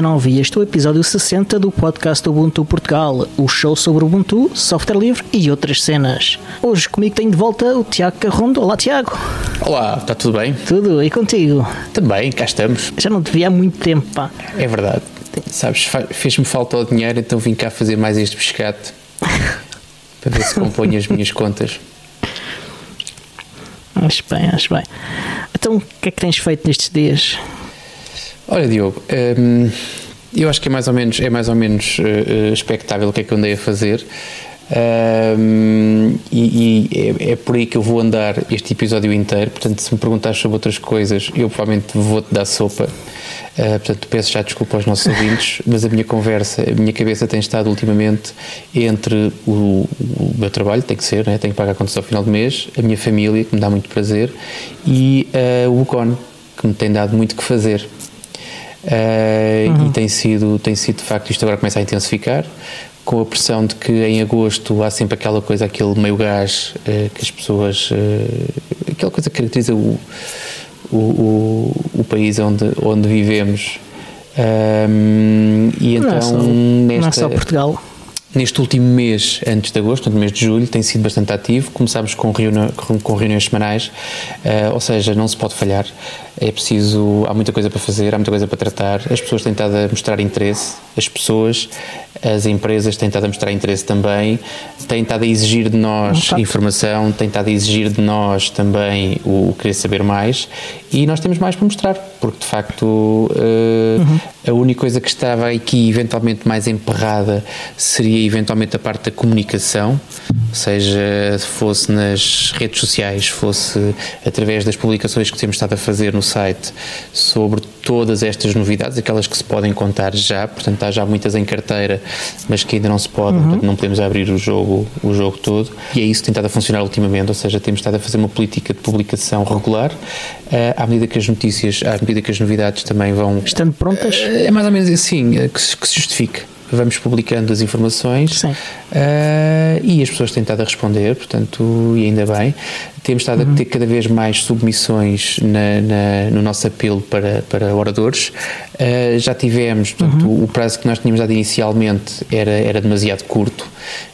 2019 e este é o episódio 60 do podcast Ubuntu Portugal, o show sobre Ubuntu, software livre e outras cenas. Hoje comigo tem de volta o Tiago Carrondo. Olá Tiago. Olá, está tudo bem? Tudo, e contigo? Também, cá estamos. Já não te vi há muito tempo, pá. É verdade. Sabes, fez-me falta o dinheiro, então vim cá fazer mais este pescado para ver se compõe as minhas contas. Acho bem, acho bem. Então, o que é que tens feito nestes dias? Olha, Diogo, hum, eu acho que é mais ou menos, é mais ou menos uh, expectável o que é que eu andei a fazer. Um, e, e é, é, por aí que eu vou andar este episódio inteiro. Portanto, se me perguntares sobre outras coisas, eu provavelmente vou-te dar sopa. Uh, portanto, peço já desculpa aos nossos ouvintes, mas a minha conversa, a minha cabeça tem estado ultimamente entre o, o meu trabalho, tem que ser, né? tenho que pagar contas ao final do mês, a minha família, que me dá muito prazer, e uh, o Ucon, que me tem dado muito que fazer. Uh, uhum. E tem sido, tem sido, de facto, isto agora começa a intensificar, com a pressão de que em agosto há sempre aquela coisa, aquele meio gás uh, que as pessoas. Uh, aquela coisa que caracteriza o, o, o, o país onde, onde vivemos. Um, e então, não é só, nesta, não é só Portugal. Neste último mês, antes de agosto, no mês de julho, tem sido bastante ativo. Começámos com, reuni com reuniões semanais, uh, ou seja, não se pode falhar. É preciso, há muita coisa para fazer, há muita coisa para tratar. As pessoas têm estado a mostrar interesse, as pessoas, as empresas têm estado a mostrar interesse também, têm estado a exigir de nós informação, têm estado a exigir de nós também o, querer saber mais e nós temos mais para mostrar, porque de facto uh, uhum. a única coisa que estava aqui eventualmente mais emperrada seria eventualmente a parte da comunicação, seja fosse nas redes sociais, fosse através das publicações que temos estado a fazer no site sobre todas estas novidades, aquelas que se podem contar já, portanto há já muitas em carteira, mas que ainda não se podem, uhum. portanto não podemos abrir o jogo, o jogo todo, e é isso que tem estado a funcionar ultimamente, ou seja, temos estado a fazer uma política de publicação regular, uh, à medida que as notícias, à medida que as novidades também vão... Estando prontas? Uh, é mais ou menos assim, uh, que, se, que se justifique vamos publicando as informações uh, e as pessoas têm estado a responder, portanto, e ainda bem. Temos estado uhum. a ter cada vez mais submissões na, na, no nosso apelo para, para oradores. Uh, já tivemos, portanto, uhum. o prazo que nós tínhamos dado inicialmente era, era demasiado curto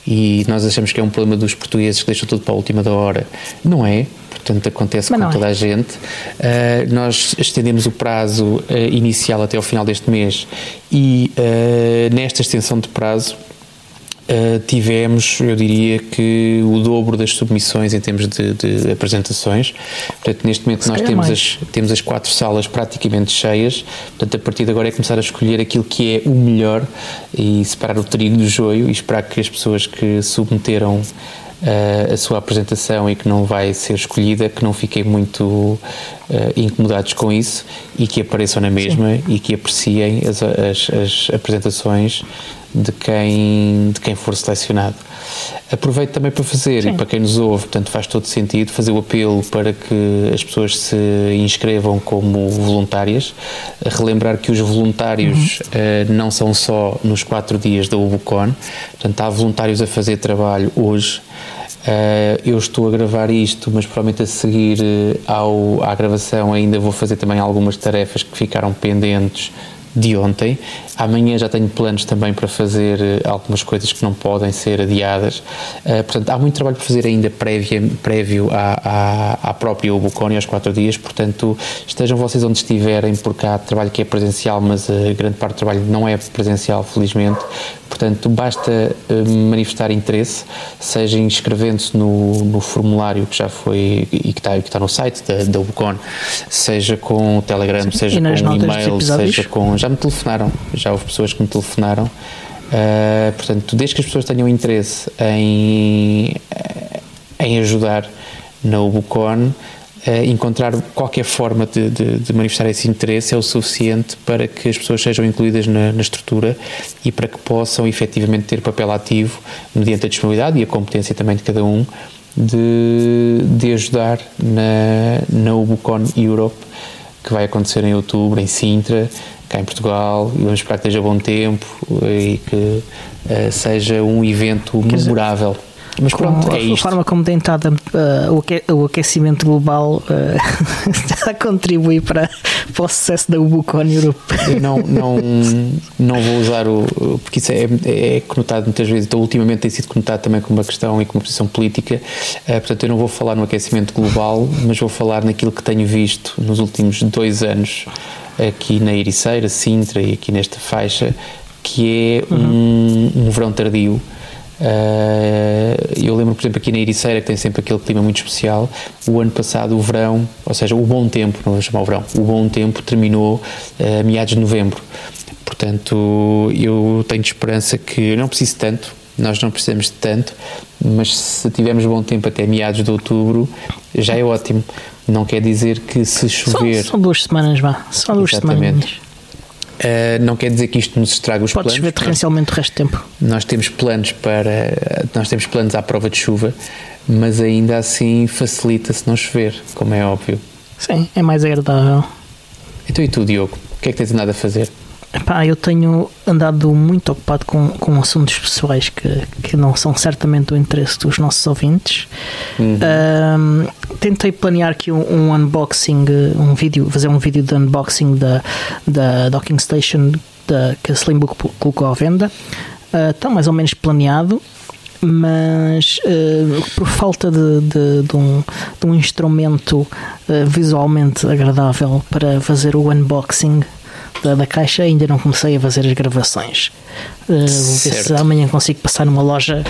e nós achamos que é um problema dos portugueses que deixam tudo para a última da hora. Não é, portanto acontece Mas com toda é. a gente. Uh, nós estendemos o prazo uh, inicial até ao final deste mês e uh, nesta extensão de prazo Uh, tivemos, eu diria que o dobro das submissões em termos de, de apresentações. Portanto, neste momento Se nós temos as, temos as quatro salas praticamente cheias. Portanto, a partir de agora é começar a escolher aquilo que é o melhor e separar o trigo do joio e esperar que as pessoas que submeteram uh, a sua apresentação e que não vai ser escolhida, que não fiquem muito uh, incomodados com isso e que apareçam na mesma Sim. e que apreciem as, as, as, apresentações de quem, de quem for selecionado. Aproveito também para fazer, Sim. e para quem nos ouve, portanto faz todo sentido, fazer o apelo para que as pessoas se inscrevam como voluntárias, relembrar que os voluntários uhum. uh, não são só nos quatro dias da UBUCON, portanto há voluntários a fazer trabalho hoje, Uh, eu estou a gravar isto, mas provavelmente a seguir uh, ao, à gravação ainda vou fazer também algumas tarefas que ficaram pendentes de ontem. Amanhã já tenho planos também para fazer eh, algumas coisas que não podem ser adiadas. Uh, portanto, há muito trabalho para fazer ainda prévia, prévio à, à, à própria Ubucone, aos quatro dias. Portanto, estejam vocês onde estiverem, porque há trabalho que é presencial, mas a grande parte do trabalho não é presencial, felizmente. Portanto, basta uh, manifestar interesse, seja inscrevendo-se no, no, formulário que já foi e que está, que está no site da, da seja com o Telegram, Sim, seja com o e-mail, seja com. Já me telefonaram, já houve pessoas que me telefonaram. Uh, portanto, desde que as pessoas tenham interesse em, em ajudar na Ubucon, uh, encontrar qualquer forma de, de, de, manifestar esse interesse é o suficiente para que as pessoas sejam incluídas na, na, estrutura e para que possam efetivamente ter papel ativo mediante a disponibilidade e a competência também de cada um de, de ajudar na, na Ubucon Europe que vai acontecer em outubro em Sintra cá em Portugal e vamos esperar que esteja bom tempo e que uh, seja um evento memorável. Mas pronto, é a, isto. Forma como tem estado uh, o aquecimento global uh, está a contribuir para, para o sucesso da Ubucon Europe. Eu não, não, não vou usar o. porque isso é, é conotado muitas vezes, então ultimamente tem sido conotado também como uma questão e como uma posição política. Uh, portanto, eu não vou falar no aquecimento global, mas vou falar naquilo que tenho visto nos últimos dois anos aqui na Ericeira, Sintra e aqui nesta faixa, que é uhum. um, um verão tardio eu lembro, por exemplo, aqui na Ericeira, que tem sempre aquele clima muito especial, o ano passado, o verão, ou seja, o bom tempo, não vou chamar o verão, o bom tempo terminou a meados de novembro. Portanto, eu tenho esperança que eu não preciso tanto, nós não precisamos de tanto, mas se tivermos bom tempo até meados de outubro, já é ótimo. Não quer dizer que se chover. São, duas semanas, vá. São duas Exatamente. semanas. Uh, não quer dizer que isto nos estrague os Podes planos. Podes ver torrencialmente o resto do tempo. Nós temos planos para nós temos planos à prova de chuva, mas ainda assim facilita se não chover, como é óbvio. Sim, é mais agradável. Então e tu, Diogo? O que é que tens andado a fazer? Epá, eu tenho andado muito ocupado com, com assuntos pessoais que, que não são certamente do interesse dos nossos ouvintes. Uhum. Um, tentei planear aqui um, um, unboxing, um vídeo, fazer um vídeo de unboxing da, da Docking Station da, que a Slimbook colocou à venda. Uh, está mais ou menos planeado, mas uh, por falta de, de, de, um, de um instrumento uh, visualmente agradável para fazer o unboxing da, da, caixa, ainda não comecei a fazer as gravações. Uh, vou ver se amanhã consigo passar numa loja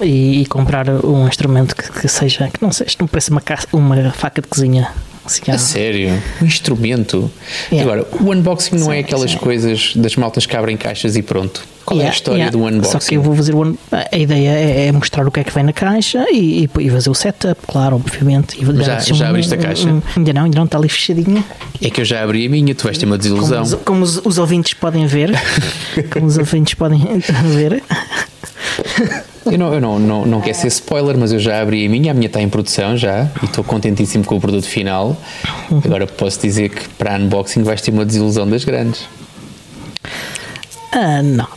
e, e comprar um instrumento que, que, seja, que não seja, não pareça uma, uma faca de cozinha. Assim, a sério? Um instrumento? Yeah. Agora, o unboxing não é sim, é aquelas sim. coisas das maltas que abrem caixas e pronto. Qual yeah, é a história do unboxing? Só que eu vou fazer o A ideia é, é, mostrar o que é que vem na caixa e, e, fazer o setup, claro, obviamente. Já, já um, abriste a caixa? Um, ainda não, ainda não, está ali fechadinha. É que eu já abri a minha, tu vais ter uma desilusão. Como, como os, os ouvintes podem ver, como os ouvintes podem ver. Eu, não, eu não, não, não quero ser spoiler, mas eu já abri a minha, a minha está em produção já e estou contentíssimo com o produto final. Agora posso dizer que para unboxing vais ter uma desilusão das grandes. Uh, não,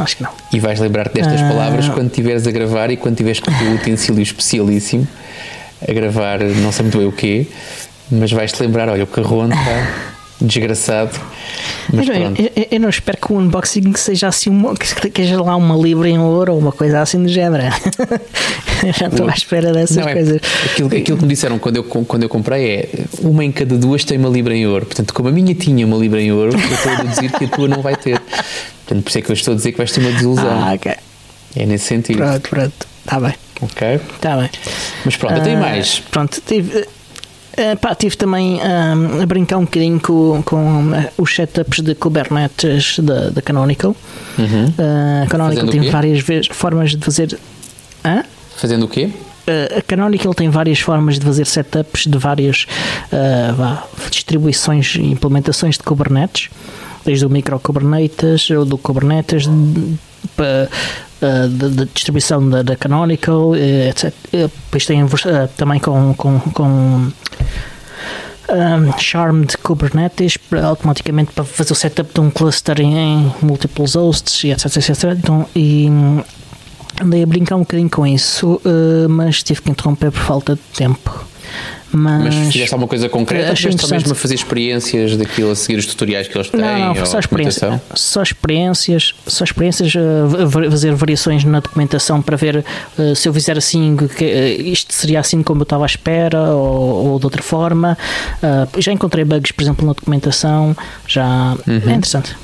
acho que não. E vais lembrar-te destas uh, palavras quando estiveres a gravar e quando tiveres com o teu utensílio especialíssimo a gravar, não sei muito bem o quê, mas vais-te lembrar: olha, o carrão está desgraçado. Mas eu, eu, eu, não espero que o unboxing seja assim uma, que seja lá uma libra em ouro ou uma coisa assim do género. já estou à espera dessas não, é, coisas. Aquilo, aquilo que me disseram quando eu, quando eu comprei é uma em cada duas tem uma libra em ouro. Portanto, como a minha tinha uma libra em ouro, eu estou a deduzir que a tua não vai ter. Portanto, por isso é que eu estou a dizer que vais ter uma desilusão. Ah, ok. É nesse sentido. Pronto, pronto. Está bem. Ok. Está bem. Mas pronto, uh, tenho mais. Pronto, tive. Uh, pá, tive também uh, a brincar um bocadinho com, com uh, os setups de Kubernetes da, da Canonical. Uhum. a Canonical tem várias formas de fazer. Hã? Fazendo o quê? a Canonical tem várias formas de fazer setups de várias vá, distribuições e implementações de Kubernetes desde o micro Kubernetes ou do Kubernetes para da, distribuição da, da Canonical, eh, etc. Depois tem também com, com, com um, Charmed Kubernetes para, automaticamente para fazer o setup de um cluster em, em múltiplos hosts etc, etc. Então, e andei a brincar um bocadinho com isso, mas tive que interromper por falta de tempo. Mas, mas fizeste alguma coisa concreta ou só mesmo a fazer experiências daquilo, a seguir os tutoriais que eles têm? Não, não só, experiência, só experiências, só experiências, uh, fazer variações na documentação para ver uh, se eu fizer assim, que, uh, isto seria assim como eu estava à espera ou, ou de outra forma. já encontrei bugs, por exemplo, na documentação, já uhum. é interessante.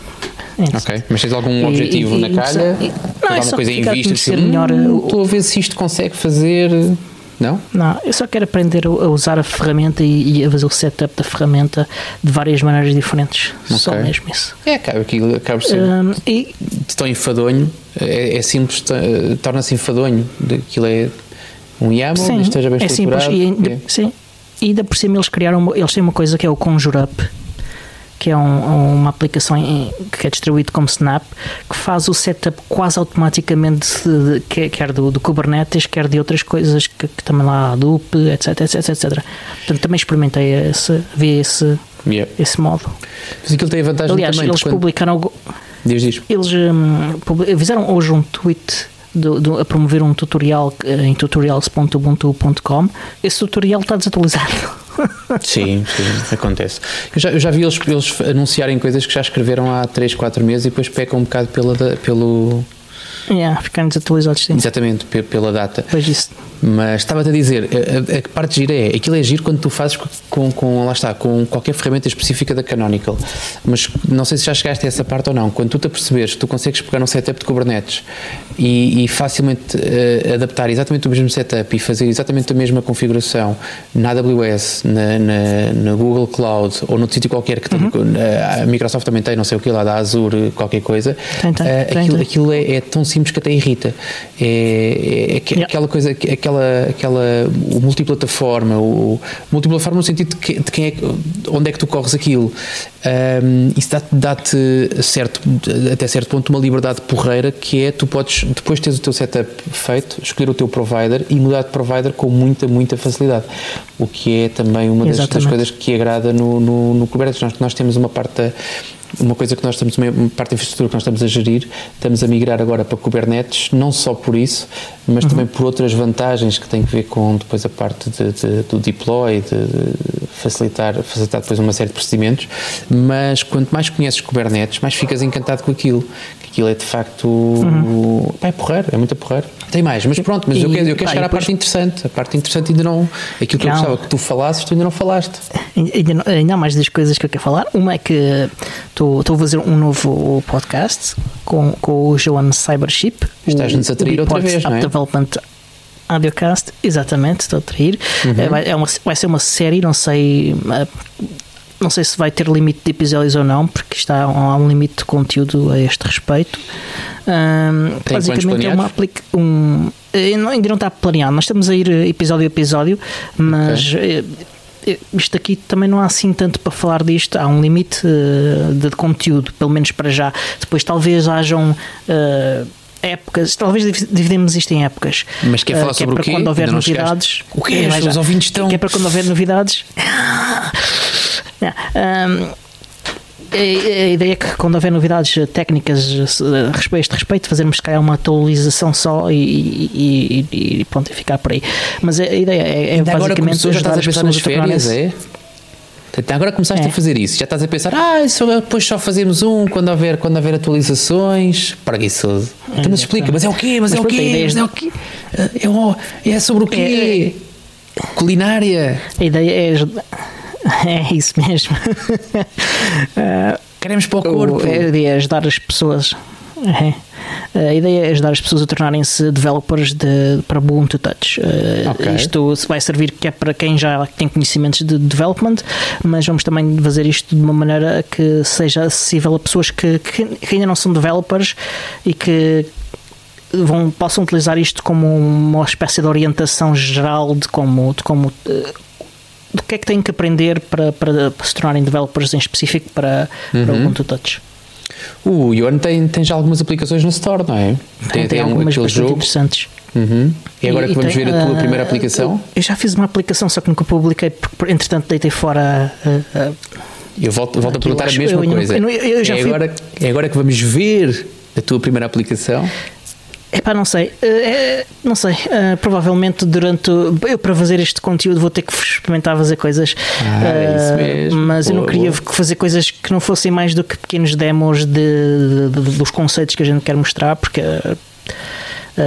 É ok, mas tens algum objetivo e, e, na calha? E, não, é alguma coisa em vista? Assim, melhor, hum, estou a ver se isto consegue fazer não? Não, eu só quero aprender a usar a ferramenta e, a fazer o setup da ferramenta de várias maneiras diferentes. Okay. Só mesmo isso. É, acaba, aquilo acaba ser um, e, tão enfadonho, é, é simples, torna-se enfadonho. Aquilo é um YAML, sim, esteja bem é estruturado. Simples, e, é. Sim, e ainda por cima eles criaram, eles têm uma coisa que é o Conjure Up que é um, uma aplicação em, que é distribuído como Snap, que faz o setup quase automaticamente, de, de, quer do, do, Kubernetes, quer de outras coisas, que, que também lá Hadoop, etc, etc, etc. Portanto, também experimentei esse, vi esse, yeah. esse modo. Mas aquilo tem a vantagem Aliás, também eles quando... publicaram... Diz, diz. Eles um, fizeram hoje um tweet do, do, a promover um tutorial em tutorials.ubuntu.com, esse tutorial está desatualizado. Sim, sim, acontece. Eu já, eu já vi eles, eles anunciarem coisas que já escreveram há 3, 4 meses e depois pecam um bocado pela, pelo, Yeah, ficarem desatualizados, sim. Exatamente, pela data. Pois isso. Mas estava-te a dizer, a, a, parte gira é, aquilo é giro quando tu fazes com, com, lá está, com qualquer ferramenta específica da Canonical. Mas não sei se já chegaste a essa parte ou não. Quando tu te apercebes que tu consegues pegar um setup de Kubernetes e, e facilmente uh, adaptar exatamente o mesmo setup e fazer exatamente a mesma configuração na AWS, na, na, na Google Cloud ou noutro sítio qualquer que uhum. a Microsoft também tem, não sei o que lá, da Azure, qualquer coisa, tem, tem, uh, tem, aquilo, aquilo é, é, tão simples que até irrita. É, é, é yeah. aquela coisa, aquela, aquela o multiplataforma, o multiplataforma no sentido de, que, de quem é, onde é que tu corres aquilo. Um, isso dá-te, dá certo, até certo ponto uma liberdade porreira que é tu podes depois teres o teu setup feito, escolher o teu provider e mudar de provider com muita, muita facilidade. O que é também uma das, das coisas que agrada no, no, no Kubernetes. Nós, nós temos uma parte da, uma coisa que nós estamos, uma parte da infraestrutura que nós estamos a gerir, estamos a migrar agora para Kubernetes, não só por isso, mas uhum. também por outras vantagens que têm a ver com depois a parte de, de, do deploy, de facilitar, facilitar depois uma série de procedimentos, mas quanto mais conheces Kubernetes, mais ficas encantado com aquilo, que aquilo é de facto, uhum. é porreiro, é muito porreiro. Tem mais, mas pronto, mas e, eu quero, eu quero pá, chegar à parte interessante. A parte interessante ainda não. Aquilo que não. eu gostava que tu falasses, tu ainda não falaste. Ainda, ainda há mais das coisas que eu quero falar. Uma é que estou a fazer um novo podcast com, com o Joan Cybership. Estás-nos a trair outra vez, não é? Development Audiocast, exatamente, estou a trair. Uhum. É, vai, é uma, vai ser uma série, não sei. Eh, não sei se vai ter limite de episódios ou não, porque está, há um limite de conteúdo a este respeito. Um, basicamente é uma aplica um, eh, ainda não está planeado, nós estamos a ir episódio a episódio, mas okay. Eh, isto aqui também não há assim tanto para falar disto. Há um limite de, conteúdo, pelo menos para já. Depois talvez hajam. Uh, épocas, talvez dividimos isto em épocas. Mas quer falar uh, que é sobre é o quê? quando houver novidades. O que é? Os ouvintes estão. Que é para quando houver novidades. um, a ideia é que quando houver novidades técnicas a este respeito, fazermos se calhar uma atualização só e, e, e, pronto, e ficar por aí. Mas a ideia é, é basicamente agora ajudar as pessoas nas férias, é? Agora começaste é. a fazer isso, já estás a pensar, ah, só, depois só fazemos um quando houver, quando houver atualizações. Preguiçoso. É, então, mas explica, mas é o quê? Mas, mas é o quê? Mas é o quê? É, é sobre o quê? É, Culinária. A ideia é. É isso mesmo. Queremos para o corpo. A ideia é ajudar as pessoas. É. A ideia é ajudar as pessoas a tornarem-se developers de, para Ubuntu Touch. Uh, okay. Isto vai servir que é para quem já tem conhecimentos de development, mas vamos também fazer isto de uma maneira que seja acessível a pessoas que, que, que ainda não são developers e que vão, possam utilizar isto como uma espécie de orientação geral de como, de como uh, do que é que têm que aprender para, para, para se tornarem developers em específico para, uhum. para Ubuntu Touch. O Ion tem, tem já algumas aplicações no Store, não é? Tem, tem, tem algumas um, bastante jogo. interessantes. Uhum. E agora e, que vamos tem, ver a tua uh, primeira aplicação? Eu já fiz uma aplicação, só que nunca publiquei, porque entretanto deitei fora. Uh, eu volto, volto a perguntar a mesma eu, coisa. Eu, eu, é, agora, é agora que vamos ver a tua primeira aplicação? Epá, não sei. Uh, não sei. Uh, provavelmente durante. Eu, para fazer este conteúdo, vou ter que experimentar fazer coisas. Ah, uh, isso mesmo. Mas boa, eu não queria boa. fazer coisas que não fossem mais do que pequenos demos de, de, de dos conceitos que a gente quer mostrar, porque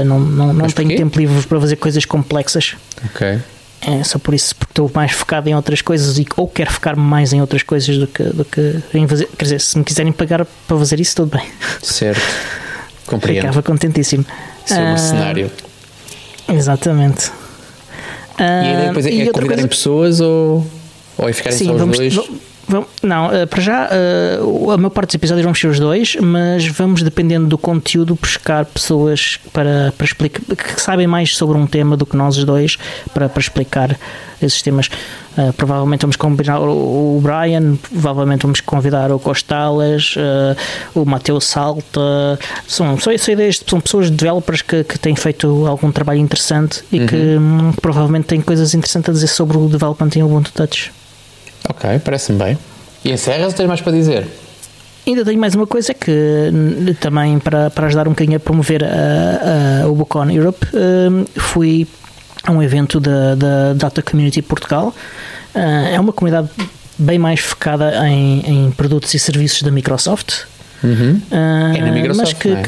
não, não, não tenho tempo livre para fazer coisas complexas. Ok. É só por isso, porque estou mais focado em outras coisas e, ou quero focar mais em outras coisas do que, do que em fazer. Quer dizer, se me quiserem pagar para fazer isso, tudo bem. Certo. Compreendo. Ficava contentíssimo. Sou um cenário. Exatamente. E a ideia depois é, é convidarem coisa... pessoas ou, ou é ficarem Sim, só os vamos, dois? Não, eh, para já, uh, a maior parte dos episódios vamos ser os dois, mas vamos, dependendo do conteúdo, buscar pessoas para, para explicar, que sabem mais sobre um tema do que nós os dois, para, para explicar esses temas. Uh, provavelmente vamos combinar o, o, Brian, provavelmente vamos convidar o Costales, uh, o Mateus Salta. São, são, são pessoas developers que, que têm feito algum trabalho interessante e uhum. que um, provavelmente têm coisas interessantes a dizer sobre o development em Ubuntu Touch. Ok, parece-me bem. E encerras ou tens mais para dizer? ainda tenho mais uma coisa que também para, para ajudar um bocadinho a promover a, a, o Bucon Europe, uh, fui a um evento da, da Data Community Portugal. Uh, é uma comunidade bem mais focada em, em produtos e serviços da Microsoft. Uhum. Uh, é na Microsoft, que, é?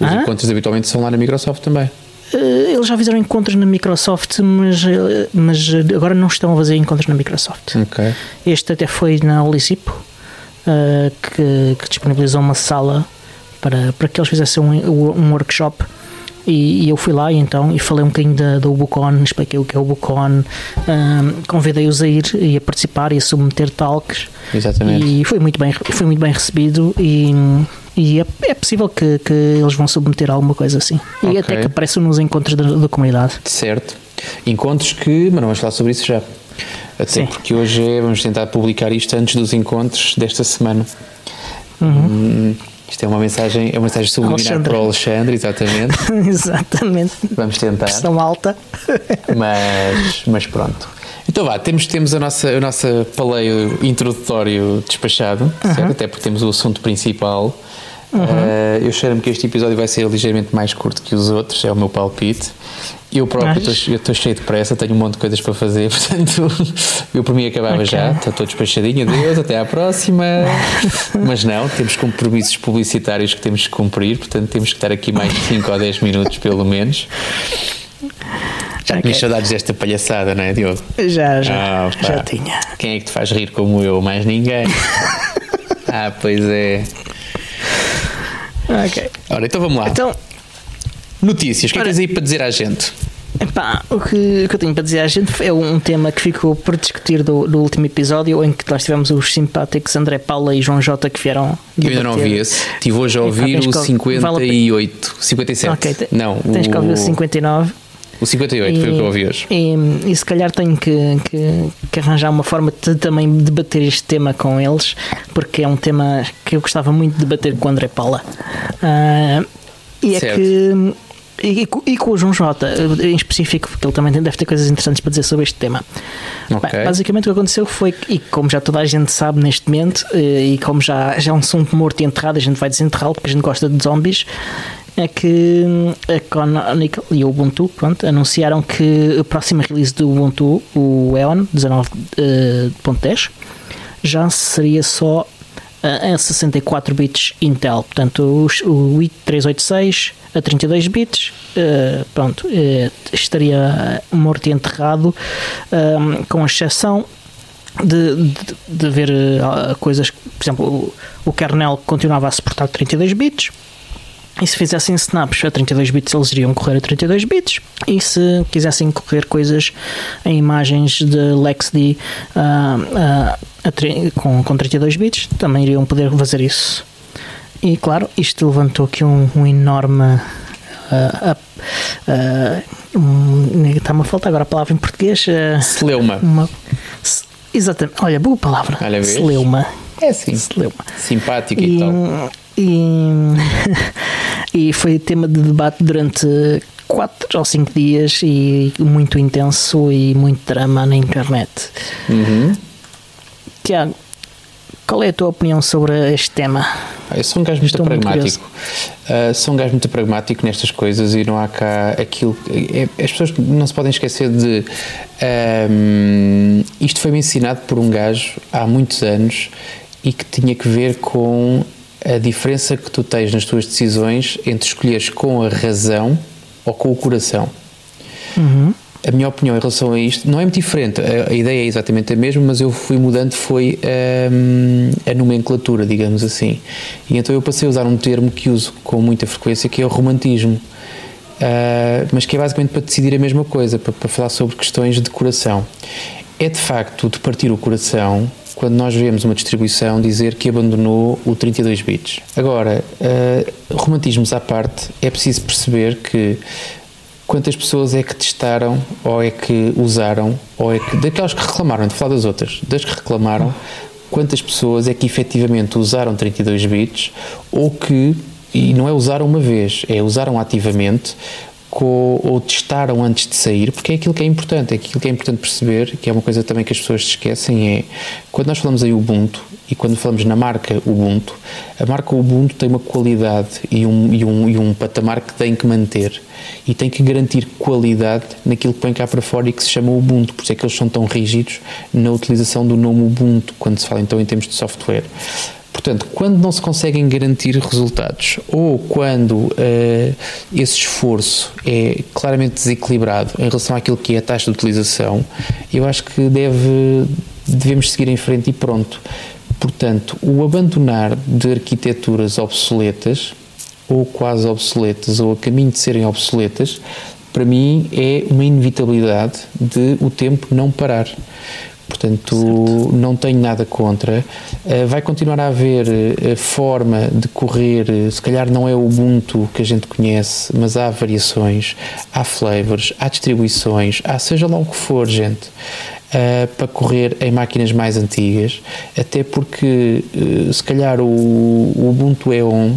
Os ah? encontros habitualmente são lá na Microsoft também. Uh, eles já fizeram encontros na Microsoft, mas, mas agora não estão a fazer encontros na Microsoft. Okay. Este até foi na Olisipo, uh, que, que, disponibilizou uma sala para, para que eles fizessem um, um workshop e, e, eu fui lá então e falei um bocadinho da, do Bucon, expliquei o que é o Bucon, um, convidei-os a ir e a participar e a submeter talks. Exatamente. E foi muito bem, foi muito bem recebido e, e é, é possível que, que eles vão submeter alguma coisa assim. E okay. até que apareçam nos encontros da, da, comunidade. Certo. Encontros que, mas não vamos falar sobre isso já. Até Sim. porque hoje é, vamos tentar publicar isto antes dos encontros desta semana. Uhum. Hum, isto é uma mensagem, é uma mensagem subliminar Alexandre. para o Alexandre, exatamente. exatamente. Vamos tentar. Pressão alta. mas, mas pronto. Então vá, temos, temos a nossa, a nossa paleio introdutório despachado, uhum. certo? Até porque temos o assunto principal. Uhum. Uh, eu cheiro-me que este episódio vai ser ligeiramente mais curto que os outros, é o meu palpite. Eu próprio estou cheio de pressa, tenho um monte de coisas para fazer, portanto, eu por mim acabava okay. já, estou despachadinho, adeus, até à próxima. Mas não, temos compromissos publicitários que temos que cumprir, portanto, temos que estar aqui mais de 5 ou 10 minutos, pelo menos. Já tinhas saudades desta palhaçada, não é, Diogo? Já, já. Ah, já tinha. Quem é que te faz rir como eu? Mais ninguém. ah, pois é. Ok. Ora, então vamos lá. Então, Notícias, o que é que tens aí para dizer à gente? Epá, o que, o que eu tenho para dizer à gente é um tema que ficou por discutir do, do último episódio em que nós tivemos os simpáticos André Paula e João Jota que vieram. Eu ainda não ouvi esse. Estive hoje a ouvir o 58, vale 57. Okay, não, tens o... que ouvir o 59. O 58 e, foi o que eu ouvi hoje. E, e se calhar tenho que, que, que, arranjar uma forma de também debater este tema com eles, porque é um tema que eu gostava muito de debater com o André Paula. Uh, e é certo. é que e, e, com o João Jota em específico, porque ele também deve ter coisas interessantes para dizer sobre este tema. Okay. Bem, basicamente o que aconteceu foi, e como já toda a gente sabe neste momento, eh, e como já, já é um assunto morto e enterrado, a gente vai desenterrá-lo porque a gente gosta de zombies, é que a Canonical e o Ubuntu pronto, anunciaram que a próxima release do Ubuntu, o Eon 19.10, já seria só a 64 bits Intel, portanto o, o i386 a 32 bits, uh, pronto, estaria morto e enterrado, com exceção de, de, de ver coisas, por exemplo, o, o kernel continuava a suportar 32 bits, e se fizessem snaps a 32 bits, eles iriam correr a 32 bits. E se quisessem correr coisas em imagens de LexD uh, uh, com, com 32 bits, também iriam poder fazer isso. E claro, isto levantou aqui um, um enorme. Uh, um, Está-me a faltar agora a palavra em português. Celeuma. Uma, exatamente. Olha, boa palavra. Olha, Celeuma. É sim. Celeuma. Simpático e, e tal. E, e foi tema de debate durante quatro ou cinco dias e muito intenso e muito drama na internet. Uhum. Tiago, qual é a tua opinião sobre este tema? Ah, eu sou um gajo muito Estou pragmático. Muito uh, sou um gajo muito pragmático nestas coisas e não há cá aquilo. É, as pessoas não se podem esquecer de. Um, isto foi-me ensinado por um gajo há muitos anos e que tinha que ver com a diferença que tu tens nas tuas decisões entre escolheres com a razão ou com o coração. Uhum. A minha opinião em relação a isto não é muito diferente, a, a ideia é exatamente a mesma, mas eu fui mudando foi um, a nomenclatura, digamos assim. E então eu passei a usar um termo que uso com muita frequência, que é o romantismo. Uh, mas que é basicamente para decidir a mesma coisa, para, para falar sobre questões de coração. É de facto de partir o coração quando nós vemos uma distribuição dizer que abandonou o 32 bits. Agora, uh, romantismos à parte, é preciso perceber que quantas pessoas é que testaram ou é que usaram ou é que daquelas que reclamaram, de falar das outras, das que reclamaram, quantas pessoas é que efetivamente usaram 32 bits ou que e não é usar uma vez, é usaram ativamente com, ou testaram antes de sair, porque é aquilo que é importante, é aquilo que é importante perceber, que é uma coisa também que as pessoas se esquecem, é quando nós falamos em Ubuntu e quando falamos na marca Ubuntu, a marca Ubuntu tem uma qualidade e um, e um, e um patamar que tem que manter e tem que garantir qualidade naquilo que põe cá para fora e que se chama Ubuntu, por isso é que eles são tão rígidos na utilização do nome Ubuntu, quando se fala então em termos de software. Portanto, quando não se conseguem garantir resultados ou quando uh, esse esforço é claramente desequilibrado em relação àquilo que é a taxa de utilização, eu acho que deve, devemos seguir em frente e pronto. Portanto, o abandonar de arquiteturas obsoletas ou quase obsoletas ou a caminho de serem obsoletas, para mim é uma inevitabilidade de o tempo não parar. Portanto, certo. não tenho nada contra. Uh, vai continuar a haver uh, forma de correr, uh, se calhar não é o Ubuntu que a gente conhece, mas há variações, há flavors, há distribuições, há seja lá o que for, gente. para correr em máquinas mais antigas, até porque se calhar o, o Ubuntu E1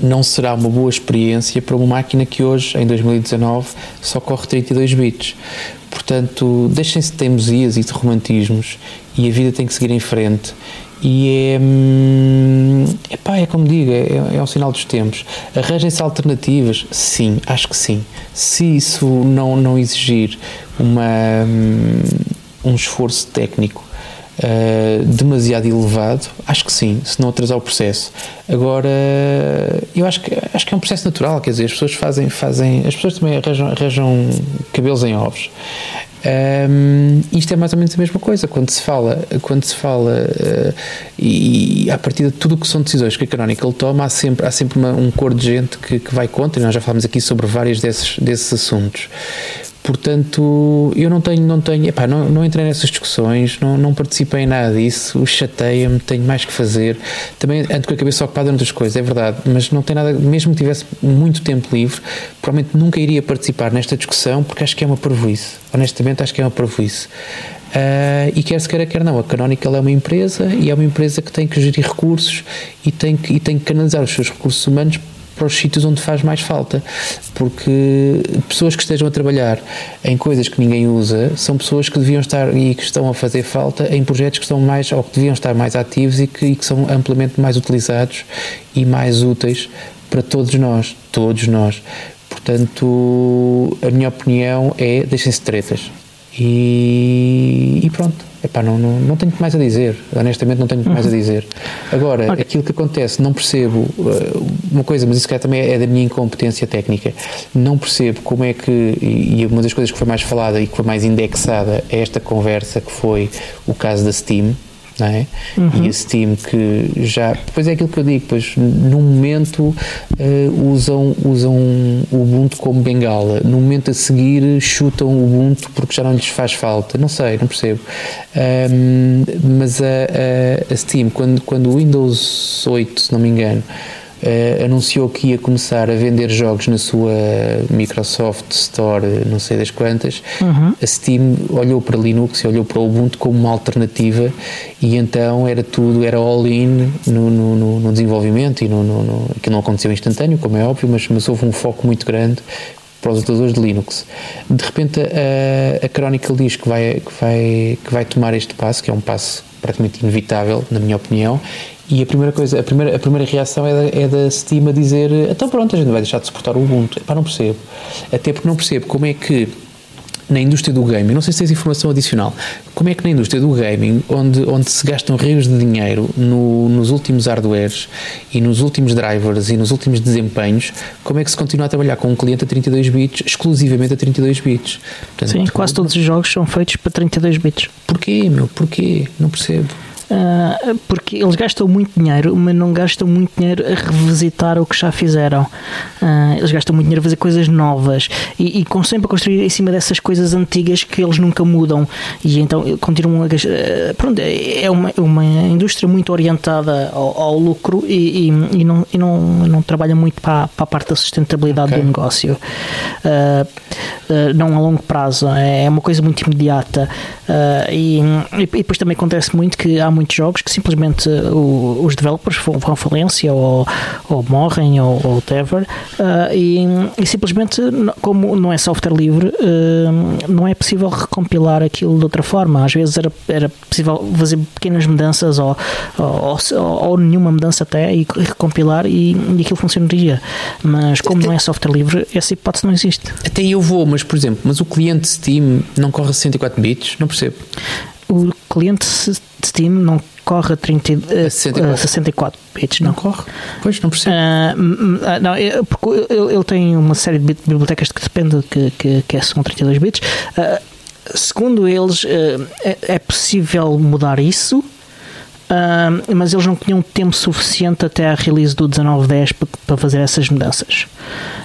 não será uma boa experiência para uma máquina que hoje, em 2019, só corre 32 bits. Portanto, deixem-se de teimosias e de romantismos e a vida tem que seguir em frente. E é, hum, epá, é como digo, é, é um sinal dos tempos. Arranjem-se alternativas? Sim, acho que sim. Se isso não, não exigir uma, hum, um esforço técnico uh, demasiado elevado, acho que sim, se não atrasar o processo. Agora, eu acho que, acho que é um processo natural, quer dizer, as pessoas fazem, fazem as pessoas também arranjam, arranjam cabelos em ovos. Um, isto é mais ou menos a mesma coisa quando se fala, quando se fala uh, e a partir de tudo o que são decisões que a Canonical toma, há sempre, há sempre uma, um cor de gente que, que vai contra, e nós já falamos aqui sobre vários desses, desses assuntos. Portanto, eu não tenho, não tenho, epá, não, não entrei nessas discussões, não, não participei em nada disso, chateia-me, tenho mais que fazer. Também ando com a cabeça ocupada noutras coisas, é verdade, mas não tem nada, mesmo que tivesse muito tempo livre, provavelmente nunca iria participar nesta discussão porque acho que é uma parvoíce. Honestamente, acho que é uma parvoíce. Uh, e quer se queira, quer não, a Canonical é uma empresa e é uma empresa que tem que gerir recursos e tem que, e tem que canalizar os seus recursos humanos para os sítios onde faz mais falta, porque pessoas que estejam a trabalhar em coisas que ninguém usa são pessoas que deviam estar e que estão a fazer falta em projetos que estão mais ou que deviam estar mais ativos e que, e que são amplamente mais utilizados e mais úteis para todos nós, todos nós. Portanto, a minha opinião é deixem-se tretas. E, e pronto. Epá, não, não, não tenho mais a dizer, honestamente não tenho mais a uhum. dizer. Agora, okay. aquilo que acontece, não percebo uh, uma coisa, mas isso também é da minha incompetência técnica, não percebo como é que, e uma das coisas que foi mais falada e que foi mais indexada a esta conversa, que foi o caso da Steam, não é? Uhum. E esse time que já. Depois é aquilo que eu digo, pois num momento uh, usam, usam o Ubuntu como bengala, no momento a seguir chutam o Ubuntu porque já não lhes faz falta. Não sei, não percebo. Um, mas a, a, a Steam, quando, quando o Windows 8, se não me engano, Uh, anunciou que ia começar a vender jogos na sua Microsoft Store, não sei das quantas. Uhum. A Steam olhou para Linux e olhou para o Ubuntu como uma alternativa e então era tudo, era all-in no, no, no, desenvolvimento e no, no, no, que não aconteceu instantâneo, como é óbvio, mas, mas houve um foco muito grande para os utilizadores de Linux. De repente a, a Chronicle diz que vai, que, vai, que vai tomar este passo, que é um passo praticamente inevitável, na minha opinião, e a primeira coisa, a primeira, a primeira reação é da, é da Steam a dizer então pronto, a gente vai deixar de suportar o Ubuntu. Epá, não percebo. Até porque não percebo como é que na indústria do gaming, não sei se tens informação adicional, como é que na indústria do gaming, onde, onde se gastam rios de dinheiro no, nos últimos hardwares e nos últimos drivers e nos últimos desempenhos, como é que se continua a trabalhar com um cliente a 32 bits, exclusivamente a 32 bits? Portanto, Sim, quase todos os jogos são feitos para 32 bits. Porquê, meu? Porquê? Não percebo. Uh, porque eles gastam muito dinheiro, mas não gastam muito dinheiro a revisitar o que já fizeram. Uh, eles gastam muito dinheiro a fazer coisas novas e, e com sempre a construir em cima dessas coisas antigas que eles nunca mudam. E então continuam a gastar. Uh, pronto, é uma, uma indústria muito orientada ao, ao lucro e, e, e, não, e não, não trabalha muito para, para a parte da sustentabilidade okay. do negócio. não a longo prazo, é uma coisa muito imediata. E, e depois também acontece muito que há muitos jogos que simplesmente uh, os developers vão à falência ou, ou morrem ou, ou whatever. Uh, e, e, simplesmente como não é software livre uh, não é possível recompilar aquilo de outra forma. Às vezes era, era possível fazer pequenas mudanças ou, ou, ou, nenhuma mudança até e recompilar e, e aquilo funcionaria. Mas como até, não é software livre essa hipótese não existe. Até eu vou mas por exemplo mas o cliente Steam não corre a 64 bits? Não percebo. O cliente Steam não corre a, 30, a 64. A 64 bits, não. não corre? Pois, não percebo. Uh, não, é, porque ele, ele, tem uma série de bibliotecas que depende que, que, que são 32 bits. Uh, segundo eles, uh, é, é possível mudar isso Uh, mas eles não tinham tempo suficiente até a release do 1910 para fazer essas mudanças.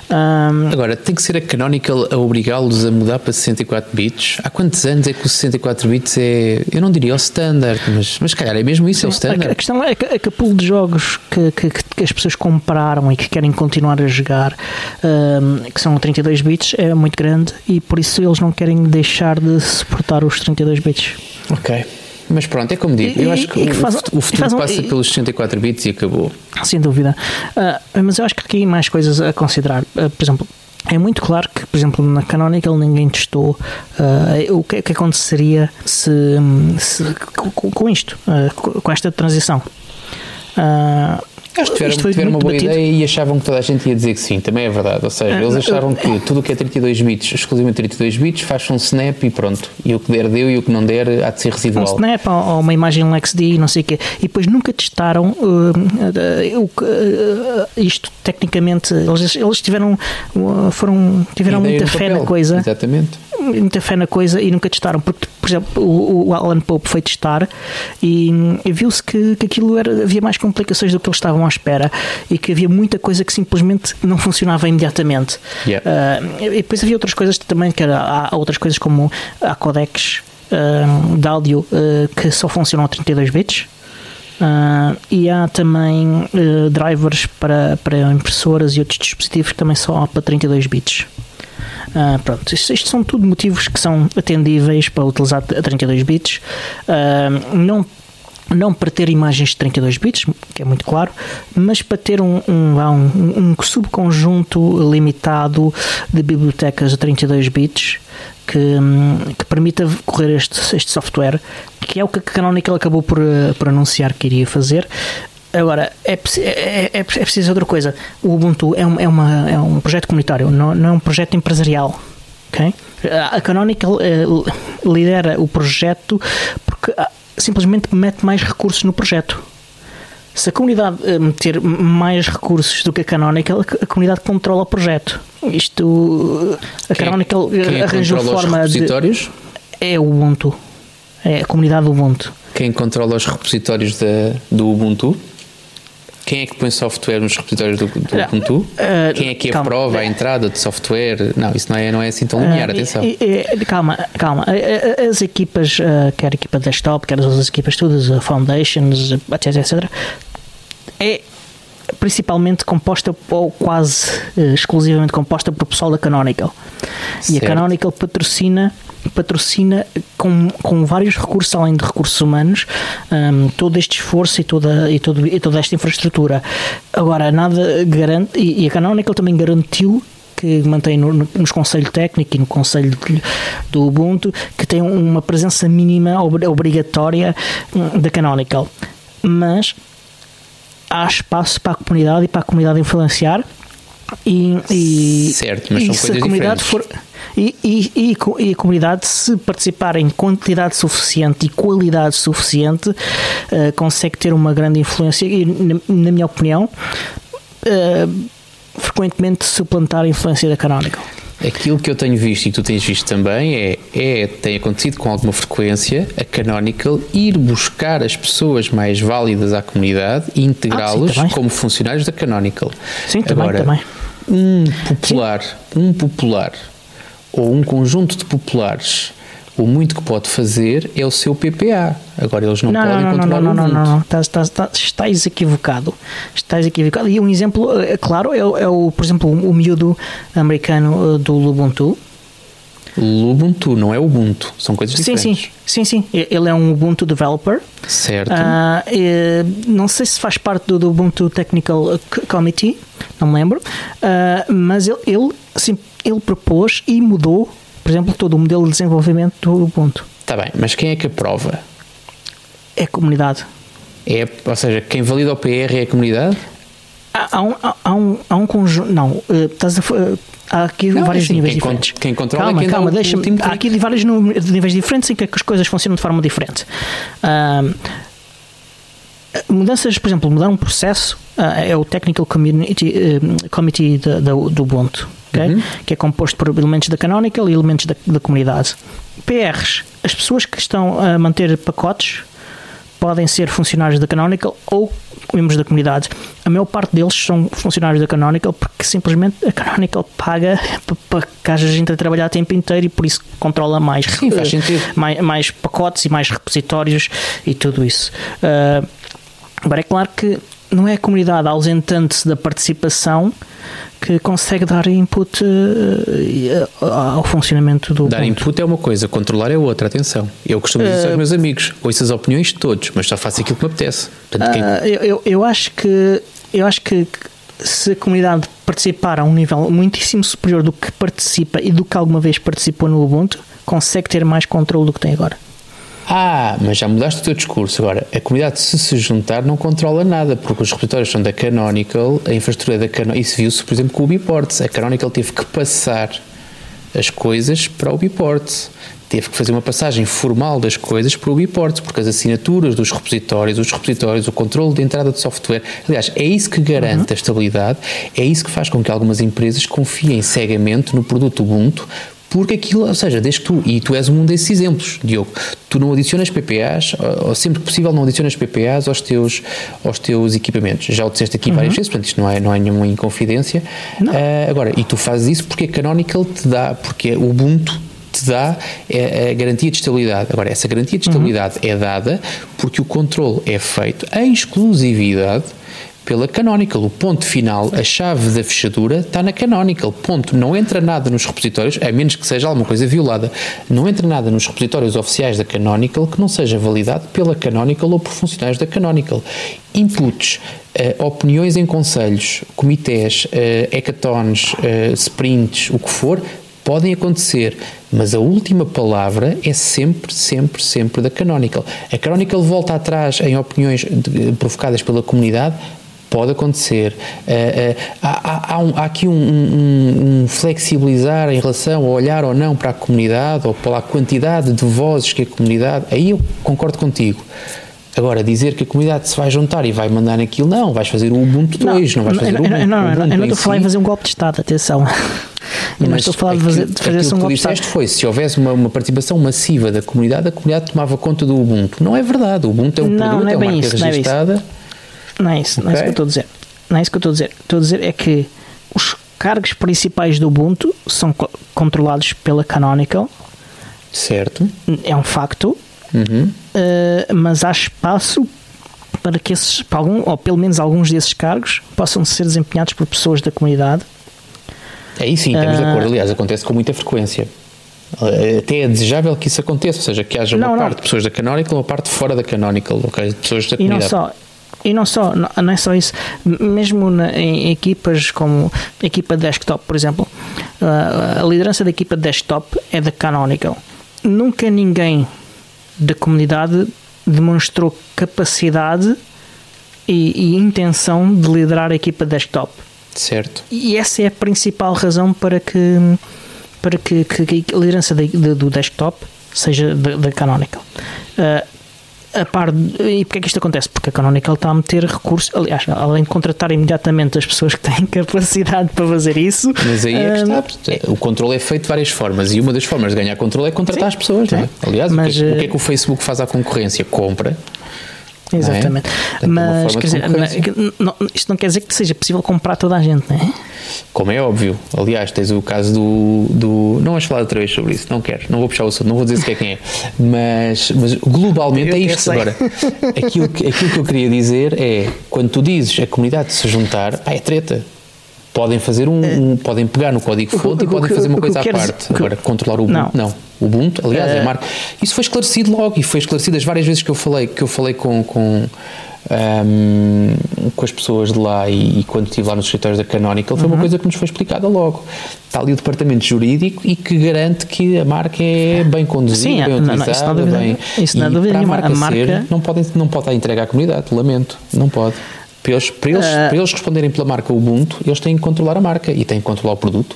Uh, Agora, tem que ser a Canonical a obrigá-los a mudar para 64 bits? Há quantos anos é que o 64 bits é. Eu não diria o standard, mas, mas calhar é mesmo isso, é o standard. A, a, questão é que, é que a pool de jogos que, que, que, as pessoas compraram e que querem continuar a jogar, uh, que são 32 bits, é muito grande e por isso eles não querem deixar de suportar os 32 bits. Ok. Mas pronto, é como digo, eu acho que, que faz, o futuro faz passa pelos 64 bits e acabou. Sem dúvida. Uh, mas eu acho que aqui há mais coisas a considerar. Uh, por exemplo, é muito claro que, por exemplo, na Canonical ninguém testou uh, o que, que, aconteceria se, se com, com, isto, uh, com esta transição. Uh, Que tiveram, tiveram uma boa batido. ideia e achavam que toda a gente ia dizer que sim, também é verdade. Ou seja, eles achavam que tudo o que é 32 bits, exclusivamente 32 bits, faz um snap e pronto. E o que der, deu e o que não der, há de ser residual. Um snap ou uma imagem LexD, não sei o quê. E depois nunca testaram uh, uh, uh, isto tecnicamente. Eles, eles tiveram, uh, foram, tiveram muita fé papel. na coisa. Exatamente muita fé na coisa e nunca testaram, porque, por exemplo, o, o Alan Pope foi testar e, e viu-se que, que aquilo era, havia mais complicações do que eles estavam à espera e que havia muita coisa que simplesmente não funcionava imediatamente. Yeah. Uh, e depois havia outras coisas também, que era, há outras coisas como a codecs uh, de áudio uh, que só funcionam a 32 bits. Uh, e há também drivers para, para impressoras e outros dispositivos que também só há para 32 bits. Uh, pronto, isto, isto, são tudo motivos que são atendíveis para utilizar a 32 bits. Uh, não não para ter imagens de 32 bits, que é muito claro, mas para ter um, um, um, um subconjunto limitado de bibliotecas de 32 bits que, que permita correr este, este software, que é o que a Canonical acabou por, por anunciar que iria fazer. Agora, é, é, é, é, preciso outra coisa. O Ubuntu é um, é uma, é um projeto comunitário, não, não é um projeto empresarial. Okay? A Canonical uh, lidera o projeto porque uh, simplesmente mete mais recursos no projeto. Se a comunidade uh, meter mais recursos do que a Canonical, a comunidade controla o projeto. Isto, a quem, Canonical quem arranjou forma de. É o Ubuntu. É a comunidade do Ubuntu. Quem controla os repositórios de, do Ubuntu? Quem é que põe software nos repositórios do, do Ubuntu? Uh, Quem é que calma. aprova a entrada de software? Não, isso não é, não é assim tão linear, uh, atenção. calma, calma. As equipas, uh, quer a equipa desktop, quer as outras equipas todas, Foundations, etc, etc, é principalmente composta ou quase exclusivamente composta por pessoal da Canonical. Certo. E a Canonical patrocina patrocina com, com vários recursos, além de recursos humanos, um, todo este esforço e toda, e, todo, e toda esta infraestrutura. Agora, nada garante, e, e a Canonical também garantiu que mantém no, no, nos conselho técnico e no conselho do Ubuntu que tem uma presença mínima obrigatória hum, da Canonical. Mas há espaço para a comunidade e para a comunidade influenciar e, e, certo, mas são coisas a comunidade diferentes. for e, e, e, e, a comunidade, se participar em quantidade suficiente e qualidade suficiente, uh, consegue ter uma grande influência e, na, na minha opinião, uh, frequentemente suplantar a influência da Canonical. Aquilo que eu tenho visto e que tu tens visto também é, é tem acontecido com alguma frequência a Canonical ir buscar as pessoas mais válidas à comunidade e integrá-los ah, como funcionários da Canonical. Sim, também, Agora, também. Um popular, sim. um popular ou um conjunto de populares, o muito que pode fazer é o seu PPA. Agora eles não, não podem não, controlar não, não, o não, não, não, estás, estás, estás, estás equivocado. Estás equivocado. E um exemplo, é, claro, é, é o, por exemplo, o, miúdo americano uh, do Ubuntu. Ubuntu, não é Ubuntu, são coisas diferentes. Sim, sim, sim, sim. Ele é um Ubuntu developer. Certo. Uh, não sei se faz parte do, do, Ubuntu Technical Committee, não me lembro, uh, mas ele, ele, assim, ele propôs e mudou, por exemplo, todo o modelo de desenvolvimento do Ubuntu. Está bem, mas quem é que aprova? É a comunidade. É, ou seja, quem valida o PR é a comunidade? Há, há um, há um, há um conjunto. Não, uh, estás a, uh, há aqui não, vários assim, níveis quem diferentes. quem controla calma, é quem calma, deixa Há aqui vários níveis diferentes em que as coisas funcionam de forma diferente. Uh, mudanças, por exemplo, mudar um processo uh, é o Technical Community, uh, Committee do, do Ubuntu, okay? uhum. que é composto por elementos da Canonical e elementos da, da comunidade. PRs, as pessoas que estão a manter pacotes podem ser funcionários da Canonical ou membros da comunidade. A maior parte deles são funcionários da Canonical porque simplesmente a Canonical paga para que haja gente a trabalhar o tempo inteiro e por isso controla mais, Sim, mais, mais, pacotes e mais repositórios e tudo isso. Uh, agora é claro que não é a comunidade ausentante da participação que consegue dar input uh, ao funcionamento do. Dar ponto. input é uma coisa, controlar é outra, atenção. Eu costumo dizer uh, aos meus amigos: ouço as opiniões de todos, mas só faço aquilo que me apetece. Portanto, quem... uh, eu, eu acho que. Eu acho que se a comunidade participar a um nível muitíssimo superior do que participa e do que alguma vez participou no Ubuntu, consegue ter mais controle do que tem agora. Ah, mas já mudaste o teu discurso. Agora, a comunidade, se se juntar, não controla nada, porque os repositórios são da Canonical, a infraestrutura é da Canonical. Isso viu-se, por exemplo, com o Biports. A Canonical teve que passar as coisas para o Biports. Teve que fazer uma passagem formal das coisas para o Biports, porque as assinaturas dos repositórios, os repositórios, o controle de entrada de software. Aliás, é isso que garante uhum. a estabilidade, é isso que faz com que algumas empresas confiem cegamente no produto Ubuntu, porque aquilo, ou seja, desde que tu, e tu és um desses exemplos, Diogo, tu não adicionas PPAs, ou sempre que possível não adicionas PPAs aos teus, aos teus equipamentos. Já o disseste aqui uhum. várias vezes, portanto isto não é, não é nenhuma inconfidência. Uh, agora, e tu fazes isso porque a Canonical te dá, porque o Ubuntu te dá a, a garantia de estabilidade. Agora, essa garantia de estabilidade uhum. é dada porque o controle é feito em exclusividade pela Canonical. O ponto final, a chave da fechadura está na Canonical. Ponto. Não entra nada nos repositórios, a menos que seja alguma coisa violada, não entra nada nos repositórios oficiais da Canonical que não seja validado pela Canonical ou por funcionários da Canonical. Inputs, uh, opiniões em conselhos, comitês, uh, hackathons, uh, sprints, o que for, podem acontecer, mas a última palavra é sempre, sempre, sempre da Canonical. A Canonical volta atrás em opiniões de, provocadas pela comunidade, Pode acontecer. Uh, uh, há, há, há, aqui um, um, um, flexibilizar em relação a olhar ou não para a comunidade ou pela quantidade de vozes que a comunidade. Aí eu concordo contigo. Agora, dizer que a comunidade se vai juntar e vai mandar naquilo, não, vais fazer o Ubuntu 2, não, não vais fazer não, o Ubuntu. Não, não, não, eu não estou a falar em fazer um golpe de Estado, atenção. Eu não estou a falar de fazer, de fazer um golpe de Estado. foi, se houvesse uma, uma, participação massiva da comunidade, a comunidade tomava conta do Ubuntu. Não é verdade, o Ubuntu é um não, produto, não é, é uma marca isso, registada. Não é não isso, okay. não é isso que eu estou a dizer. Não é isso que eu estou a dizer. Estou a dizer é que os cargos principais do Ubuntu são co controlados pela Canonical. Certo. É um facto. Uhum. Uh, mas há espaço para que esses, para algum, ou pelo menos alguns desses cargos, possam ser desempenhados por pessoas da comunidade. Aí sim, estamos uh, de acordo. Aliás, acontece com muita frequência. Eh, até é desejável que isso aconteça, ou seja, que haja uma não, parte não. de pessoas da Canonical uma parte fora da Canonical, de pessoas da comunidade. E não só, e não só, não é só isso, mesmo na, em equipas como a equipa de desktop, por exemplo, a liderança da equipa de desktop é da Canonical. Nunca ninguém da comunidade demonstrou capacidade e, e intenção de liderar a equipa de desktop. Certo. E essa é a principal razão para que, para que, que a liderança de, de, do desktop seja da Canonical. Uh, a par de, e porque é que isto acontece? Porque a Canonical está a meter recursos, aliás, além de contratar imediatamente as pessoas que têm capacidade para fazer isso. Mas aí é que está, um, o controle é feito de várias formas e uma das formas de ganhar controle é contratar sim, as pessoas, sim. não é? Aliás, Mas, o, que é, o que é que o Facebook faz à concorrência? Compra Exatamente. É? Mas quer dizer, não, isto não quer dizer que seja possível comprar toda a gente, não é? Como é óbvio. Aliás, tens o caso do. do não vamos falar outra vez sobre isso, não quero, não vou puxar o assunto, não vou dizer sequer quem é. Mas, mas globalmente eu é isto. Agora, aquilo que, aquilo que eu queria dizer é: quando tu dizes a comunidade se juntar, pá, é treta. Podem fazer um, um podem pegar no código fonte e podem fazer uma coisa à parte. Agora, controlar o Ubuntu, não. O Ubuntu, aliás, é a marca. Isso foi esclarecido logo e foi esclarecido as várias vezes que eu falei, que eu falei com, com um, com as pessoas de lá e, e, quando estive lá nos escritórios da Canonical foi uhum. uma coisa que nos foi explicada logo. Está ali o departamento jurídico e que garante que a marca é bem conduzida, Sim, bem não, utilizada, não, bem. Isso não dúvida para a marca, a marca... Ser, não, pode, não pode entregue à comunidade, lamento, não pode. Para eles, para, eles, uh... para eles responderem pela marca Ubuntu, eles têm que controlar a marca e têm que controlar o produto.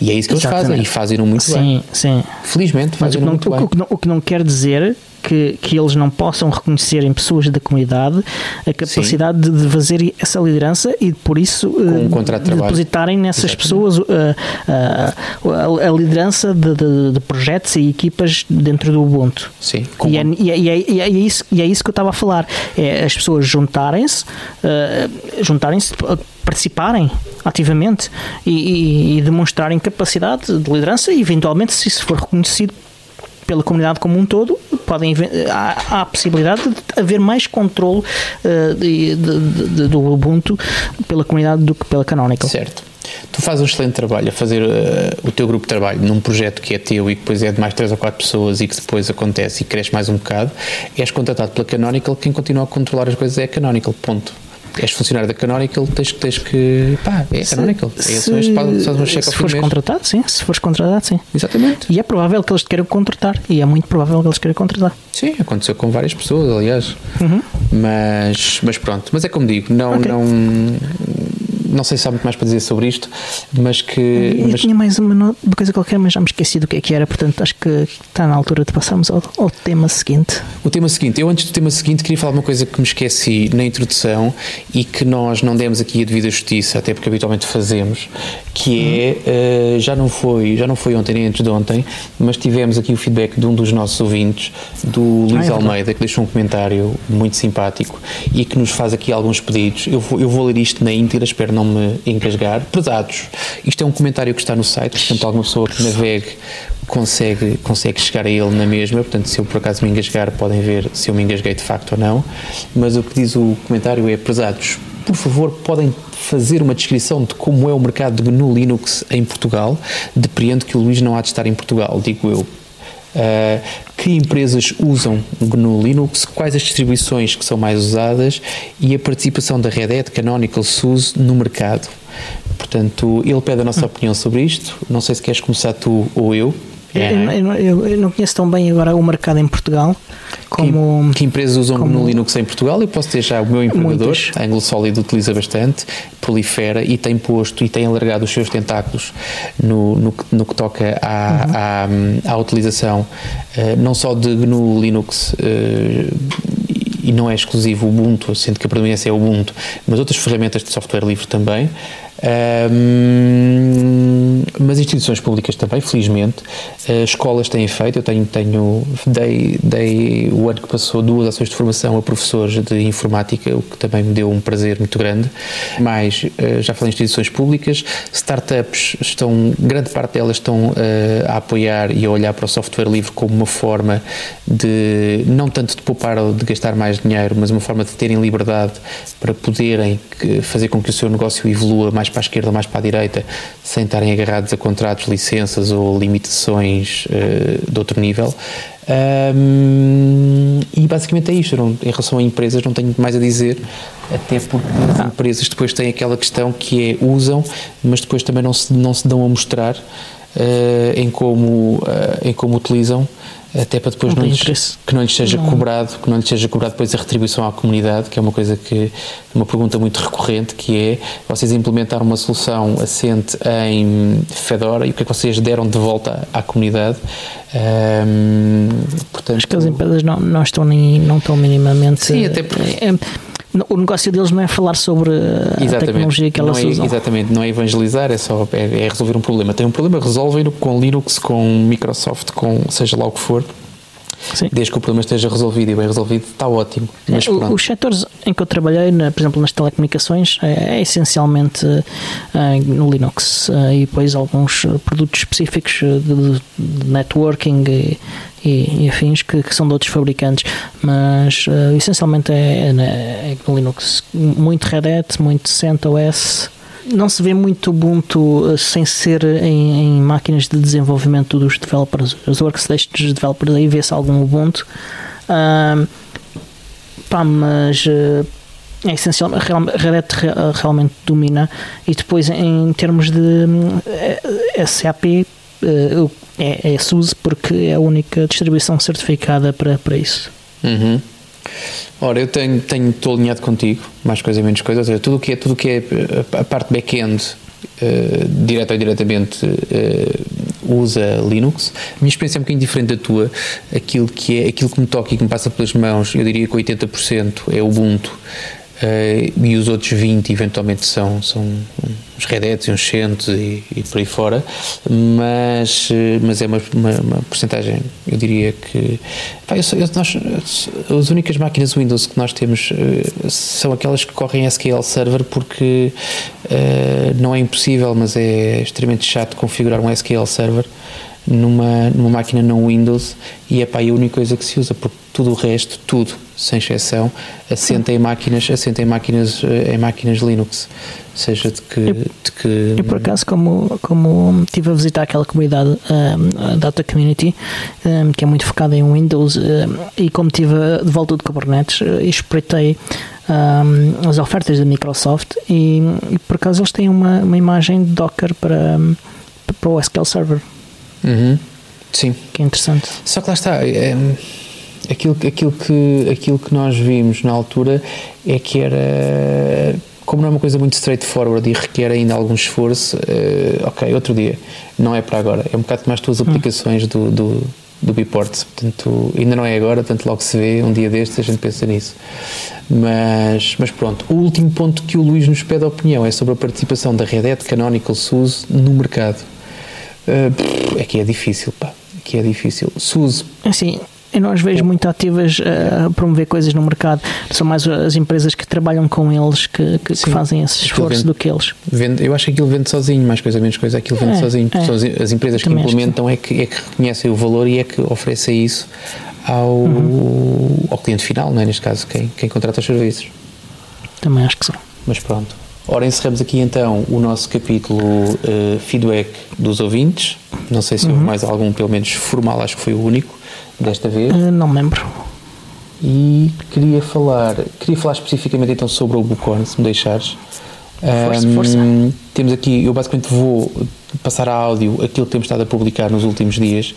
E é isso que Exatamente. eles fazem, e fazem muito sim, bem. Sim, Felizmente fazem muito o, bem. O que, não, o que não quer dizer que, que eles não possam reconhecer em pessoas da comunidade a capacidade de, de, fazer essa liderança e por isso um uh, de depositarem nessas Exatamente. pessoas uh, uh, a, a, liderança de, de, de, projetos e equipas dentro do Ubuntu. Sim. E é, e, é, e, é, e, é, isso, e é isso que eu estava a falar. É as pessoas juntarem-se, uh, juntarem-se participarem ativamente e, e, e, demonstrarem capacidade de liderança e eventualmente se isso for reconhecido pela comunidade como um todo, podem há, há a possibilidade de haver mais controle uh, de, de, de, do Ubuntu pela comunidade do que pela Canonical. Certo. Tu fazes um excelente trabalho a fazer uh, o teu grupo de trabalho num projeto que é teu e que depois é de mais 3 ou 4 pessoas e que depois acontece e cresce mais um bocado. És contratado pela Canonical, quem continua a controlar as coisas é a Canonical, ponto és funcionário da Canonical, tens, tens que. pá, é se, Canonical. É se, se, se fores contratado, sim. Se fores contratado, sim. Exatamente. E é provável que eles te queiram contratar. E é muito provável que eles queiram contratar. Sim, aconteceu com várias pessoas, aliás. Uhum. Mas, mas pronto. Mas é como digo, não. Okay. não não sei se há muito mais para dizer sobre isto, mas que. Eu mas... tinha mais uma, coisa qualquer, mas já me esqueci do que é que era, portanto acho que está na altura de passarmos ao, ao, tema seguinte. O tema seguinte, eu antes do tema seguinte queria falar uma coisa que me esqueci na introdução e que nós não demos aqui a devida justiça, até porque habitualmente fazemos, que é, uh, já não foi, já não foi ontem nem antes de ontem, mas tivemos aqui o feedback de um dos nossos ouvintes, do Luís ah, é Almeida, que deixou um comentário muito simpático e que nos faz aqui alguns pedidos. Eu vou, eu vou ler isto na íntegra, espero não não me engasgar. Pesados. Isto é um comentário que está no site, portanto, alguma pessoa que navegue consegue, consegue chegar a ele na mesma. Portanto, se eu por acaso me engasgar, podem ver se eu me engasguei de facto ou não. Mas o que diz o comentário é: pesados, por favor, podem fazer uma descrição de como é o mercado de GNU Linux em Portugal. Depreendo que o Luís não há de estar em Portugal, digo eu. Uh, que empresas usam GNU Linux, quais as distribuições que são mais usadas e a participação da Red Hat, Canonical, SUSE no mercado. Portanto, ele pede a nossa opinião sobre isto. Não sei se queres começar tu ou eu. É. Eu, eu, eu, não conheço tão bem agora o mercado em Portugal como. Que, que empresas usam como, no Linux em Portugal? Eu posso ter já o meu empregador, a Anglo Solid utiliza bastante, prolifera e tem posto e tem alargado os seus tentáculos no, no, no que toca à, uhum. à, à, utilização uh, não só de GNU Linux. Uh, e não é exclusivo Ubuntu, sendo que a predominância é Ubuntu, mas outras ferramentas de software livre também. Mas instituições públicas também, felizmente. Uh, escolas têm feito, eu tenho, tenho dei, dei o ano que passou duas ações de formação a professores de informática, o que também me deu um prazer muito grande. Mas uh, já falei em instituições públicas, startups estão, grande parte delas estão uh, a apoiar e a olhar para o software livre como uma forma de, não tanto de poupar ou de gastar mais dinheiro, mas uma forma de terem liberdade para poderem fazer com que o seu negócio evolua mais para a esquerda ou mais para a direita, sem estarem agarrados a contratos, licenças ou limitações uh, de outro nível. Um, e basicamente é isto. Não, em relação a empresas, não tenho mais a dizer, até porque as ah. empresas depois têm aquela questão que é usam, mas depois também não se, não se dão a mostrar em, como, uh, em como utilizam até para depois não, não lhes, que não lhes seja não. cobrado, que não lhes seja cobrado depois a retribuição à comunidade, que é uma coisa que uma pergunta muito recorrente, que é vocês implementaram uma solução assente em Fedora e o que é que vocês deram de volta à comunidade? Um, portanto, Acho que as empresas não, não estão nem, não estão minimamente sim, até porque, é, o negócio deles não é falar sobre a tecnologia que elas é, usam. Exatamente, não é evangelizar, é só é, é resolver um problema. Tem um problema, resolvem-no com Linux, com Microsoft, com seja lá o que for. Sim. Desde que o problema esteja resolvido e bem resolvido, está ótimo. Mas, é, os setores em que eu trabalhei, na, por exemplo, nas telecomunicações, é, é essencialmente uh, no Linux uh, e depois alguns produtos específicos de, de networking e, e, e afins que, que, são de outros fabricantes, mas uh, essencialmente é, é, é, no Linux. Muito Red Hat, muito CentOS não se vê muito Ubuntu sem ser em, em, máquinas de desenvolvimento dos developers, os workstations dos developers, aí vê-se algum Ubuntu. Uh, pá, mas uh, é essencial, Red Hat realmente domina e depois em termos de uh, SAP uh, é, é SUSE porque é a única distribuição certificada para, para isso. Uhum. Ora, eu tenho, tenho, estou alinhado contigo, mais coisa menos coisa, ou seja, tudo o que é, tudo que é a parte back-end, uh, direto ou indiretamente, uh, usa Linux. A minha experiência é um bocadinho diferente da tua. Aquilo que, é, aquilo que me toca e que me passa pelas mãos, eu diria que 80% é Ubuntu. Uh, e os outros 20 eventualmente são, são uns Red Hats e uns Centos e, e, por aí fora, mas, eh, mas é uma, uma, uma porcentagem, eu diria que pá, eu, eu, nós, as únicas máquinas Windows que nós temos uh, são aquelas que correm SQL Server porque uh, não é impossível, mas é extremamente chato configurar um SQL Server numa, numa máquina não Windows e é pá, é a única coisa que se usa, porque tudo o resto, tudo, sem exceção, assenta em máquinas, assenta em máquinas, eh, em máquinas Linux, seja de que, eu, de que... Eu por acaso, como, como estive a visitar aquela comunidade, um, a Data Community, um, que é muito focada em Windows, e como estive de volta de Kubernetes, eh, espreitei um, as ofertas da Microsoft e, e, por acaso eles têm uma, uma imagem de Docker para, para o SQL Server. Uhum. Sim. Que é interessante. Só que lá está. É, aquilo, aquilo, que, aquilo que nós vimos na altura é que era. Como não é uma coisa muito straightforward e requer ainda algum esforço, uh, ok, outro dia. Não é para agora. É um bocado mais tuas hum. aplicações do, do, do Biport. Portanto, ainda não é agora, tanto logo se vê, um dia destes a gente pensa nisso. Mas, mas pronto, o último ponto que o Luís nos pede a opinião é sobre a participação da Red Hat Canonical SUSE no mercado. Uh, é que é difícil, pá. Que é difícil. SUSE. Assim, eu não as vejo muito ativas a promover coisas no mercado. São mais as empresas que trabalham com eles que, que, que fazem esse esforço vende, do que eles. Vende, eu acho que aquilo vende sozinho, mais coisa menos coisa, aquilo vende é, sozinho. É. São as, as empresas que implementam é que, é que reconhecem o valor e é que oferecem isso ao, uhum. ao cliente final, não é? neste caso, quem, quem contrata os serviços. Também acho que sim. Mas pronto. Ora, encerramos aqui então o nosso capítulo uh, feedback dos ouvintes. Não sei se uhum. houve mais algum, pelo menos formal, acho que foi o único desta vez. Uh, não me lembro. E queria falar, queria falar especificamente então sobre o Bucon, se me deixares. Força, um, força. Temos aqui, eu basicamente vou passar a áudio aquilo que temos estado a publicar nos últimos dias,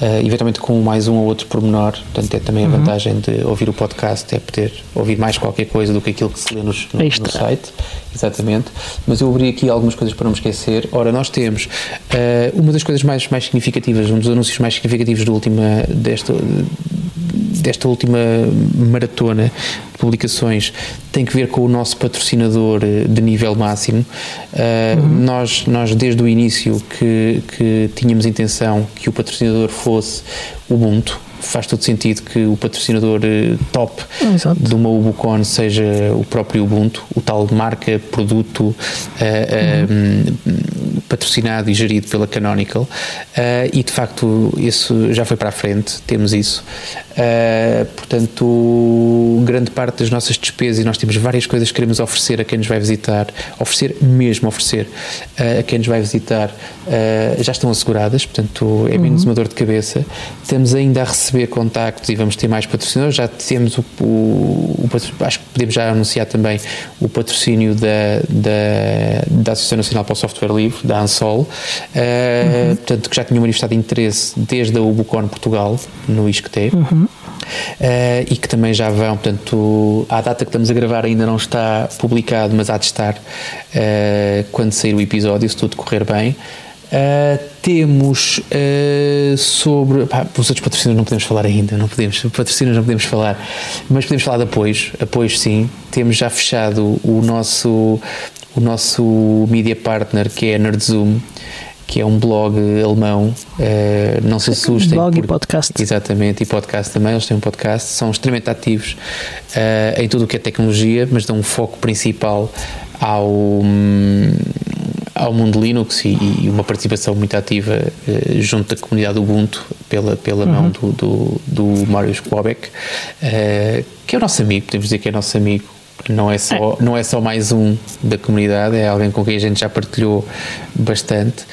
uh, eventualmente com mais um ou outro pormenor. Portanto, é também a uhum. vantagem de ouvir o podcast, é poder ouvir mais qualquer coisa do que aquilo que se lê nos, no, no, site. Exatamente. Mas eu abri aqui algumas coisas para não me esquecer. Ora, nós temos uh, uma das coisas mais, mais significativas, um dos anúncios mais significativos do última, desta desta última maratona de publicações tem que ver com o nosso patrocinador eh, de nível máximo. Uh, uhum. nós, nós, desde o início, que, que tínhamos intenção que o patrocinador fosse Ubuntu, faz todo sentido que o patrocinador eh, top Exato. de uma Ubucon seja o próprio Ubuntu, o tal marca, produto uh, uhum. um, patrocinado e gerido pela Canonical uh, e de facto isso já foi para a frente, temos isso. Uh, portanto, grande parte das nossas despesas e nós temos várias coisas que queremos oferecer a quem nos vai visitar, oferecer mesmo, oferecer a quem nos vai visitar, já estão asseguradas, portanto é menos uhum. uma dor de cabeça. Estamos ainda a receber contactos e vamos ter mais patrocinadores. Já temos o, o, o, acho que podemos já anunciar também o patrocínio da, da, da Associação Nacional para o Software Livre, da ANSOL, uh, uhum. portanto, que já tinha manifestado interesse desde a Ubucon Portugal, no ISCTE. Uhum. Uh, e que também já vão, portanto, a data que estamos a gravar ainda não está publicado, mas há de estar uh, quando sair o episódio, se tudo correr bem. Uh, temos sobre. Pá, os outros patrocínios não podemos falar ainda, não podemos. Patrocínios não podemos falar, mas podemos falar de apoios. Apoios sim. Temos já fechado o nosso, o nosso media partner que é a Nerdzoom que é um blog alemão, uh, não se assustem. Blog porque, e podcast. Exatamente, e podcast também, eles têm um podcast, são extremamente ativos uh, em tudo o que é tecnologia, mas dão um foco principal ao, um, ao mundo Linux e, e, uma participação muito ativa uh, junto da comunidade Ubuntu pela, pela uhum. mão do, do, do Mário Schwabeck, uh, que é o nosso amigo, podemos dizer que é nosso amigo, não é só, é. Não é só mais um da comunidade, é alguém com quem a gente já partilhou bastante.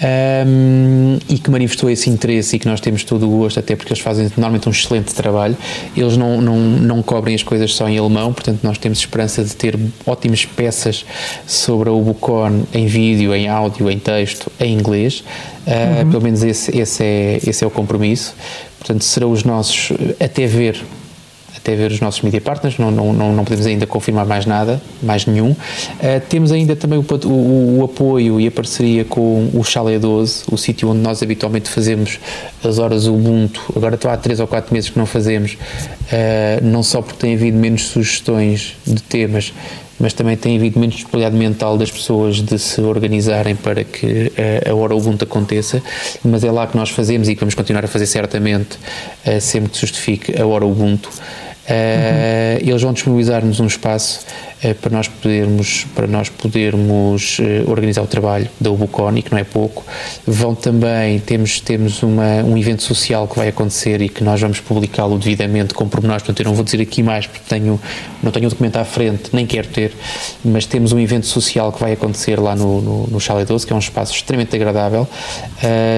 Um, e que manifestou esse interesse e que nós temos todo o gosto, até porque eles fazem normalmente um excelente trabalho. Eles não, não, não cobrem as coisas só em alemão, portanto, nós temos esperança de ter ótimas peças sobre a Ubucon em vídeo, em áudio, em texto, em inglês. Uh, uhum. Pelo menos esse, esse, é, esse é o compromisso. Portanto, serão os nossos, até ver até ver os nossos media partners, não, não, não, podemos ainda confirmar mais nada, mais nenhum. Uh, temos ainda também o, o, o, apoio e a parceria com o Chalé 12, o sítio onde nós habitualmente fazemos as horas Ubuntu. Agora estou há 3 ou 4 meses que não fazemos, uh, não só porque tem havido menos sugestões de temas, mas também tem havido menos disponibilidade mental das pessoas de se organizarem para que uh, a hora Ubuntu aconteça, mas é lá que nós fazemos e que vamos continuar a fazer certamente uh, sempre que justifique a hora Ubuntu. Uh, eles vão disponibilizar-nos um espaço para nós podermos, para nós podermos uh, organizar o trabalho da Ubucon, e que não é pouco. Vão também, temos, temos uma, um evento social que vai acontecer e que nós vamos publicá-lo devidamente com pormenores, portanto eu não vou dizer aqui mais porque tenho, não tenho o documento à frente, nem quero ter, mas temos um evento social que vai acontecer lá no, no, no Chalet 12, que é um espaço extremamente agradável.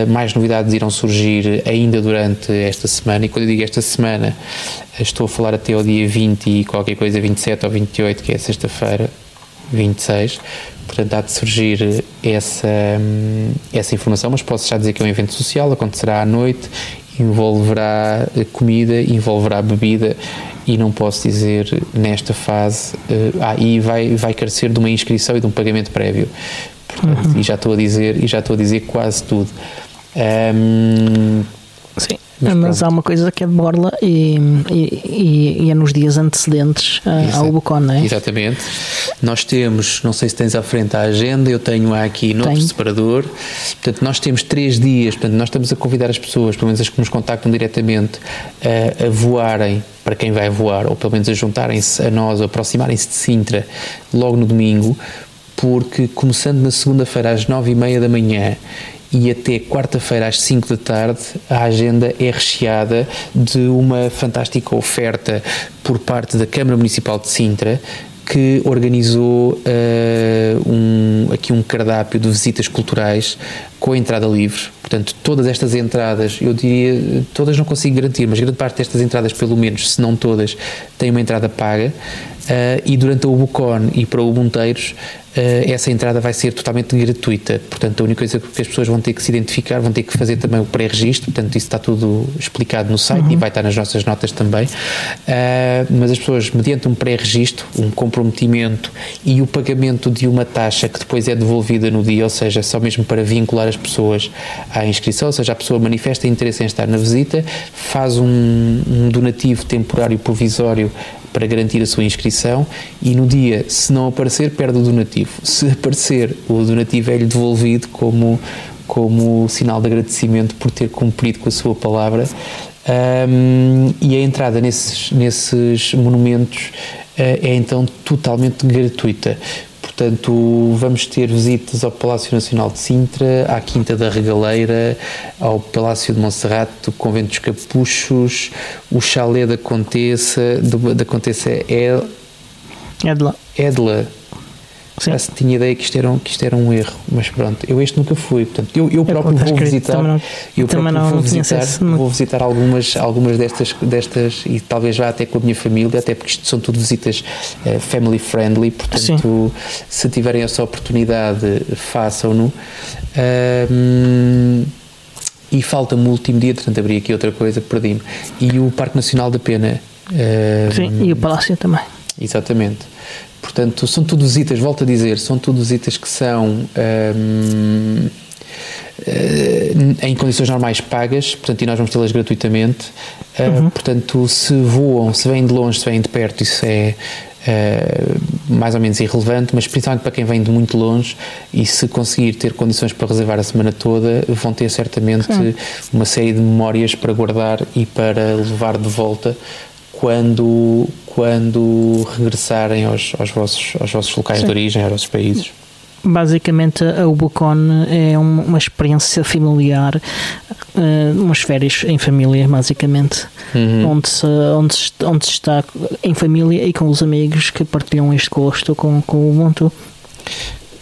mais novidades irão surgir ainda durante esta semana, e quando eu digo esta semana, estou a falar até ao dia 20 e qualquer coisa, 27 ou 28, que é sexta-feira, 26. Portanto, há de surgir essa, essa informação, mas posso já dizer que é um evento social, acontecerá à noite, envolverá comida, envolverá bebida e não posso dizer nesta fase, uh, ah, e vai, vai carecer de uma inscrição e de um pagamento prévio. Portanto, uhum. e já estou a dizer, e já estou a dizer quase tudo. Um, Sim. Mas, mas há uma coisa que é de borla e, e, e é nos dias antecedentes ao Ubucon, não é? Exatamente. Nós temos, não sei se tens à frente a agenda, eu tenho aqui no separador. Portanto, nós temos três dias, portanto, nós estamos a convidar as pessoas, pelo menos as que nos contactam diretamente, a, a voarem para quem vai voar, ou pelo menos a juntarem-se a nós, aproximarem-se de Sintra logo no domingo, porque começando na segunda-feira às nove e meia da manhã e até quarta-feira às 5 da tarde a agenda é recheada de uma fantástica oferta por parte da Câmara Municipal de Sintra que organizou uh, um, aqui um cardápio de visitas culturais com a entrada livre. Portanto, todas estas entradas, eu diria, todas não consigo garantir, mas grande parte destas entradas, pelo menos, se não todas, têm uma entrada paga. Uh, e durante o Bucon e para o Bunteiros, uh, essa entrada vai ser totalmente gratuita. Portanto, a única coisa que as pessoas vão ter que se identificar, vão ter que fazer também o pré-registro. Portanto, isso está tudo explicado no site uhum. e vai estar nas nossas notas também. Uh, mas as pessoas, mediante um pré-registro, um comprometimento e o pagamento de uma taxa que depois é devolvida no dia, ou seja, só mesmo para vincular as pessoas à inscrição, ou seja, a pessoa manifesta interesse em estar na visita, faz um, um donativo temporário provisório para garantir a sua inscrição e no dia, se não aparecer, perde o donativo. Se aparecer, o donativo é-lhe devolvido como, como sinal de agradecimento por ter cumprido com a sua palavra. Um, e a entrada nesses, nesses monumentos uh, é então totalmente gratuita. Portanto, vamos ter visitas ao Palácio Nacional de Sintra, à Quinta da Regaleira, ao Palácio de Monserrate, o Convento dos Capuchos, o Chalé da Contessa, da Contessa Edla. Edla Sim. Já tinha ideia que isto, era um, que isto era um erro, mas pronto, eu este nunca fui, portanto, eu, eu próprio vou visitar, não, eu próprio não, vou, visitar vou visitar algumas, algumas destas, destas e talvez vá até com a minha família, até porque isto são tudo visitas uh, family friendly, portanto, Sim. se tiverem essa oportunidade, façam-no. E falta-me o último dia, portanto, abri aqui outra coisa, perdi-me. E o Parque Nacional da Pena. Sim, e o Palácio também. Exatamente. Portanto, são tudo visitas, volto a dizer, são tudo visitas que são um, eh, em condições normais pagas, portanto, e nós vamos tê-las gratuitamente. Eh, uhum. portanto, se voam, se vêm de longe, se vêm de perto, isso é Uh, mais ou menos irrelevante, mas principalmente para quem vem de muito longe e se conseguir ter condições para reservar a semana toda, vão ter certamente Sim. uma série de memórias para guardar e para levar de volta quando, quando regressarem aos, aos, vossos, aos vossos locais Sim. de origem, aos vossos países. Basicamente, a Ubucon é uma experiência familiar uh, umas férias em família, basicamente, uhum. onde, se, onde, se, onde se está em família e com os amigos que partilham este gosto com, com o Ubuntu.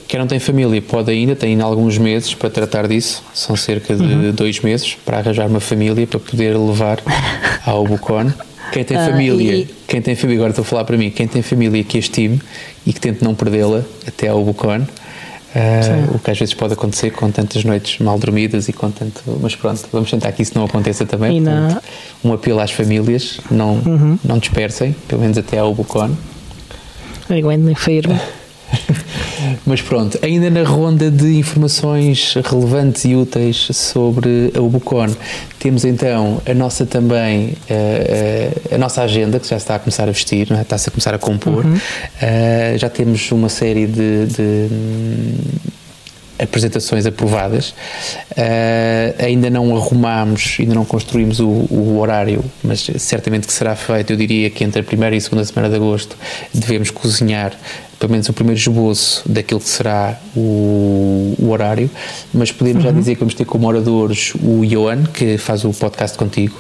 Quem não tem família pode ainda, tem ainda alguns meses para tratar disso, são cerca de uhum. dois meses para arranjar uma família para poder levar ao Bucon. Quem tem ah, família, e... quem tem família, agora estou a falar para mim, quem tem família que estime e que tente não perdê-la até ao Bucon, Uh, o que às vezes pode acontecer com tantas noites mal dormidas e com tanto. Mas pronto, vamos tentar que isso não aconteça também. Portanto, um apelo às famílias: não, uhum. não dispersem, pelo menos até ao Bucon. Aguentem firme. Mas pronto, ainda na ronda de informações relevantes e úteis sobre a Ubucon, temos então a nossa também, a, eh, a, eh, a nossa agenda, que já está a começar a vestir, é? está-se a começar a compor. Uhum. Uh, já temos uma série de, de apresentações aprovadas. Uh, ainda não arrumamos, ainda não construímos o, o, horário, mas certamente que será feito. Eu diria que entre a primeira e a segunda semana de agosto devemos cozinhar pelo menos o primeiro esboço daquilo que será o, o horário, mas podemos uhum. já dizer que vamos ter como oradores o Johan, que faz o podcast contigo,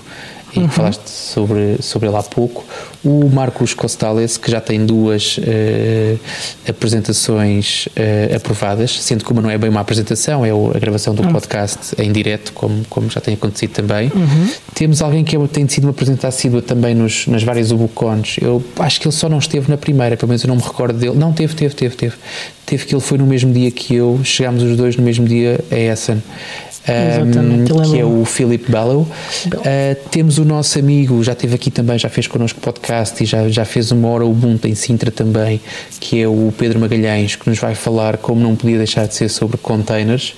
e uhum. falaste sobre, sobre ele há pouco. O Marcos Costales, que já tem duas uh, apresentações uh, aprovadas, sendo que uma não é bem uma apresentação, é a gravação do uhum. podcast em direto, como, como já tem acontecido também. Uhum. Temos alguém que é, tem sido uma apresentação assídua também nos, nas várias Ubucons. Eu acho que ele só não esteve na primeira, pelo menos eu não me recordo dele. Não, teve, teve, teve, teve. Teve que ele foi no mesmo dia que eu, chegámos os dois no mesmo dia a Essen um, que é o Philip Bellow. Uh, temos o nosso amigo, já esteve aqui também, já fez connosco podcast e já, já fez uma hora Ubuntu em Sintra também, que é o Pedro Magalhães, que nos vai falar, como não podia deixar de ser, sobre containers.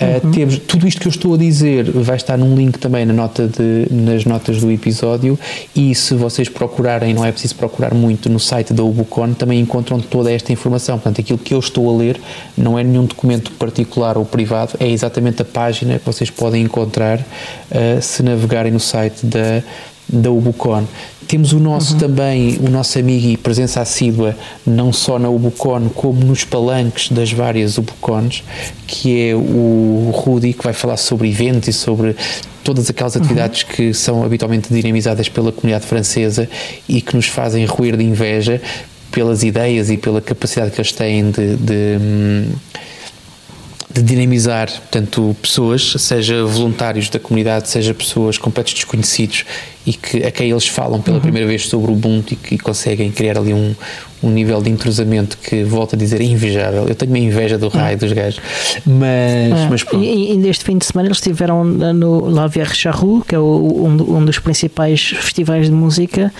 Uh, uhum. temos, tudo isto que eu estou a dizer vai estar num link também na nota de, nas notas do episódio e se vocês procurarem, não é preciso procurar muito no site da Ubucon, também encontram toda esta informação. Portanto, aquilo que eu estou a ler não é nenhum documento particular ou privado, é exatamente a página que vocês podem encontrar uh, se navegarem no site da, da Ubucon. Temos o nosso uhum. também, o nosso amigo e presença assídua, não só na Ubucon, como nos palanques das várias Ubucons, que é o Rudi, que vai falar sobre eventos e sobre todas aquelas uhum. atividades uhum. que são habitualmente dinamizadas pela comunidade francesa e que nos fazem ruir de inveja pelas ideias e pela capacidade que eles têm de, de hum, de dinamizar, portanto, pessoas, seja voluntários da comunidade, seja pessoas completos desconhecidos e que, a quem eles falam pela uhum. primeira vez sobre o Ubuntu e que conseguem criar ali um, um nível de entrosamento que, volto a dizer, é invejável. Eu tenho uma inveja do raio dos gajos. Mas, é. mas pronto. E, e neste fim de semana eles estiveram no La Vierre Charroux, que é o, um, um, dos principais festivais de música,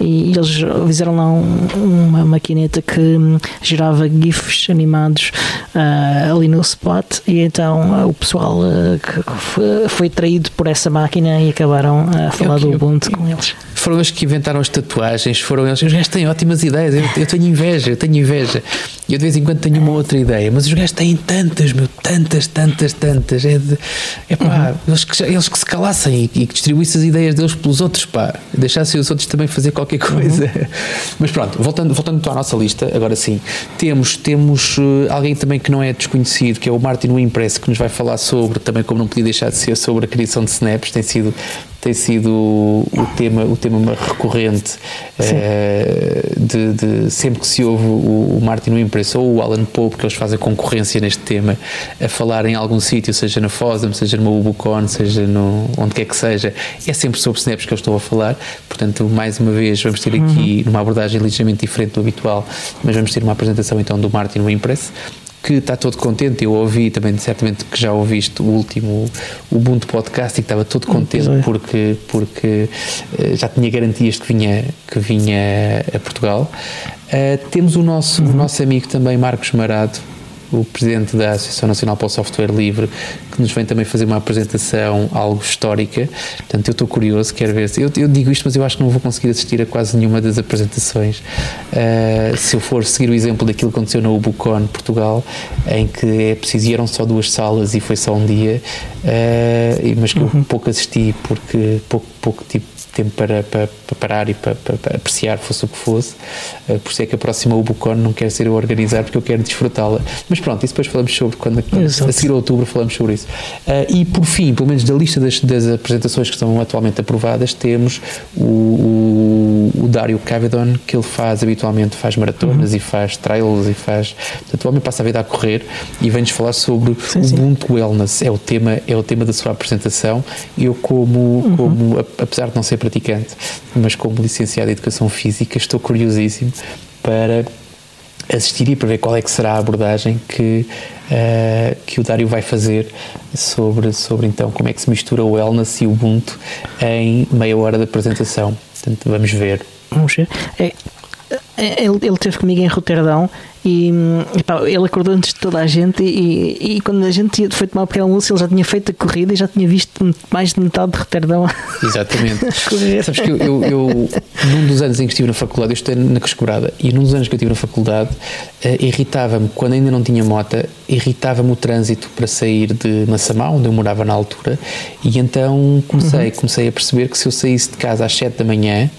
e eles fizeram lá um, uma maquineta que gerava GIFs animados uh, ali no spot, e então uh, o pessoal uh, foi, foi traído por essa máquina e acabaram a falar do Ubuntu com eles. Foram eles que inventaram as tatuagens, foram eles. Os gajos têm ótimas ideias. Eu, eu tenho inveja, eu tenho inveja. E eu de vez em quando tenho uma outra ideia, mas os gajos têm tantas, meu, tantas, tantas, tantas. É de, é pá, uhum. eles, que, eles que se calassem e, e, que distribuíssem as ideias deles pelos outros, pá, deixassem os outros também fazer qualquer coisa. Uhum. Mas pronto, voltando, voltando então à nossa lista, agora sim, temos, temos uh, alguém também que não é desconhecido, que é o Martin Wimpress, que nos vai falar sobre, também como não podia deixar de ser, sobre a criação de snaps, tem sido tem sido o tema, o tema recorrente uh, de, de, sempre que se ouve o, o Martin Wimpress ou o Alan Pope, que eles fazem concorrência neste tema, a falar em algum sítio, seja na FOSDEM, seja no Ubucon, seja no, onde quer que seja, é sempre sobre snaps que eu estou a falar. Portanto, mais uma vez, vamos ter aqui uhum. uma abordagem ligeiramente diferente do habitual, mas vamos ter uma apresentação então do Martin Wimpress que está todo contente. Eu ouvi também, certamente que já ouviste o último o Ubuntu Podcast e que estava todo contente porque, porque uh, já tinha garantias que vinha, que vinha a Portugal. Uh, temos o nosso, uhum. o nosso amigo também, Marcos Marado, o presidente da Associação Nacional para o Software Livre, que nos vem também fazer uma apresentação algo histórica. Portanto, eu estou curioso, quero ver se. Eu, eu, digo isto, mas eu acho que não vou conseguir assistir a quase nenhuma das apresentações. Uh, se eu for seguir o exemplo daquilo que aconteceu na Ubucon, Portugal, em que é preciso, eram só duas salas e foi só um dia, uh, mas que eu uhum. pouco assisti porque pouco, pouco tipo tempo para, para, para parar e para, para, apreciar, fosse o que fosse. Uh, por isso é que a próxima Ubucon não quer ser eu a organizar, porque eu quero desfrutá-la. Mas pronto, isso depois falamos sobre, quando, a seguir a outubro falamos sobre isso. Uh, e por fim, pelo menos da lista das, das, apresentações que estão atualmente aprovadas, temos o, o, o Dário Cavedon, que ele faz habitualmente, faz maratonas uhum. e faz trails e faz. Portanto, o homem passa a vida a correr e vem-nos falar sobre sim, o Ubuntu Wellness. É o, tema, é o tema da sua apresentação. Eu, como, uhum. como apesar de não ser praticante, mas como licenciado em Educação Física, estou curiosíssimo para assistir e para ver qual é que será a abordagem que, uh, que o Dário vai fazer sobre, sobre então como é que se mistura o wellness e o Ubuntu em meia hora de apresentação. Portanto, vamos ver. Vamos ver. É, ele, ele teve comigo em Roterdão e, e pá, ele acordou antes de toda a gente e, e, quando a gente foi tomar o pequeno almoço ele já tinha feito a corrida e já tinha visto mais de metade de Roterdão. Exatamente. Sabes que eu, eu, eu, num dos anos em que estive na faculdade eu estive na Cascobrada e num dos anos que eu estive na faculdade uh, irritava-me, quando ainda não tinha mota irritava-me o trânsito para sair de Massamá, onde eu morava na altura e então comecei, uhum. comecei a perceber que se eu saísse de casa às 7 da manhã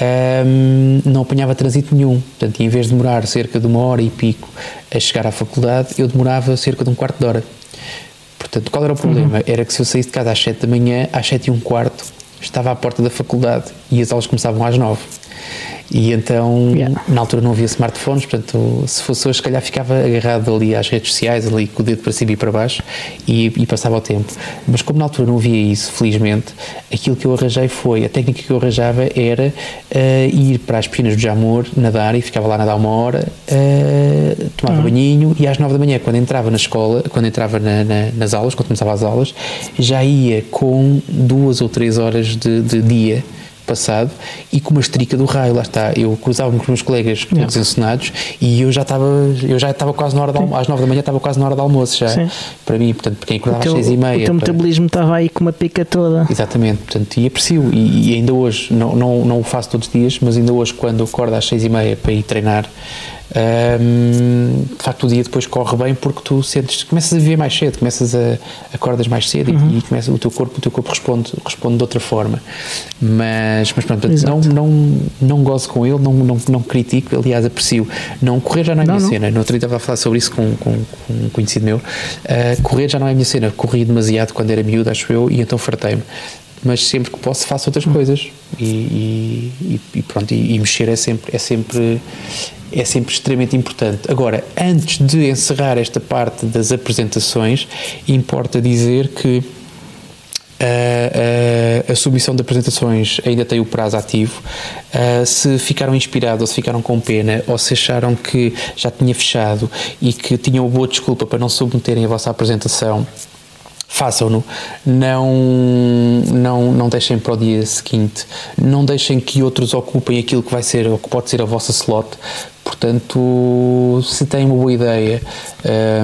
um, não apanhava trânsito nenhum. Portanto, em vez de demorar cerca de uma hora e pico a chegar à faculdade, eu demorava cerca de um quarto de hora. Portanto, qual era o problema? Uhum. Era que se eu saísse de casa às 7 da manhã, às 7 e um quarto, estava à porta da faculdade e as aulas começavam às 9. E então, yeah. na altura não havia smartphones, portanto, se fosse hoje, se calhar ficava agarrado ali às redes sociais, ali com o dedo para cima e para baixo e, e, passava o tempo. Mas como na altura não havia isso, felizmente, aquilo que eu arranjei foi, a técnica que eu arranjava era uh, ir para as piscinas do Jamor, nadar e ficava lá nadar uma hora, uh, tomava uhum. banhinho e às nove da manhã, quando entrava na escola, quando entrava na, na, nas aulas, quando começava as aulas, já ia com duas ou três horas de, de dia passado e com uma estrica do raio, lá está. Eu cruzava-me com os meus colegas todos encenados e eu já estava, eu já estava quase na hora, de, às nove da manhã estava quase na hora do almoço já. Sim. Para mim, portanto, quem acordava às seis e meia. O teu para... metabolismo estava aí com uma pica toda. Exatamente, portanto, e aprecio. E, e ainda hoje, não, não, não o faço todos os dias, mas ainda hoje, quando acordo às seis e meia para ir treinar, um, de facto o dia depois corre bem porque tu sentes, começas a viver mais cedo, começas a acordas mais cedo uhum. e, e começa, o teu corpo, o teu corpo responde, responde de outra forma. Mas, mas pronto, não, não, não gozo com ele, não, não, não critico, aliás, aprecio. Não correr já não é a minha não. cena. No outro dia estava a falar sobre isso com, com, com um conhecido meu. Uh, correr já não é minha cena. Corri demasiado quando era miúdo, acho eu, e então fartei-me mas sempre que posso faço outras coisas e, e, e pronto e, e, mexer é sempre é sempre é sempre extremamente importante. Agora, antes de encerrar esta parte das apresentações, importa dizer que a, a, eh, a, submissão de apresentações ainda tem o prazo ativo. Uh, se ficaram inspirados ou se ficaram com pena ou se acharam que já tinha fechado e que tinham boa desculpa para não submeterem a vossa apresentação, façam-no, não, não, não deixem para o dia seguinte, não deixem que outros ocupem aquilo que vai ser ou que pode ser a vossa slot, Portanto, se têm uma boa ideia,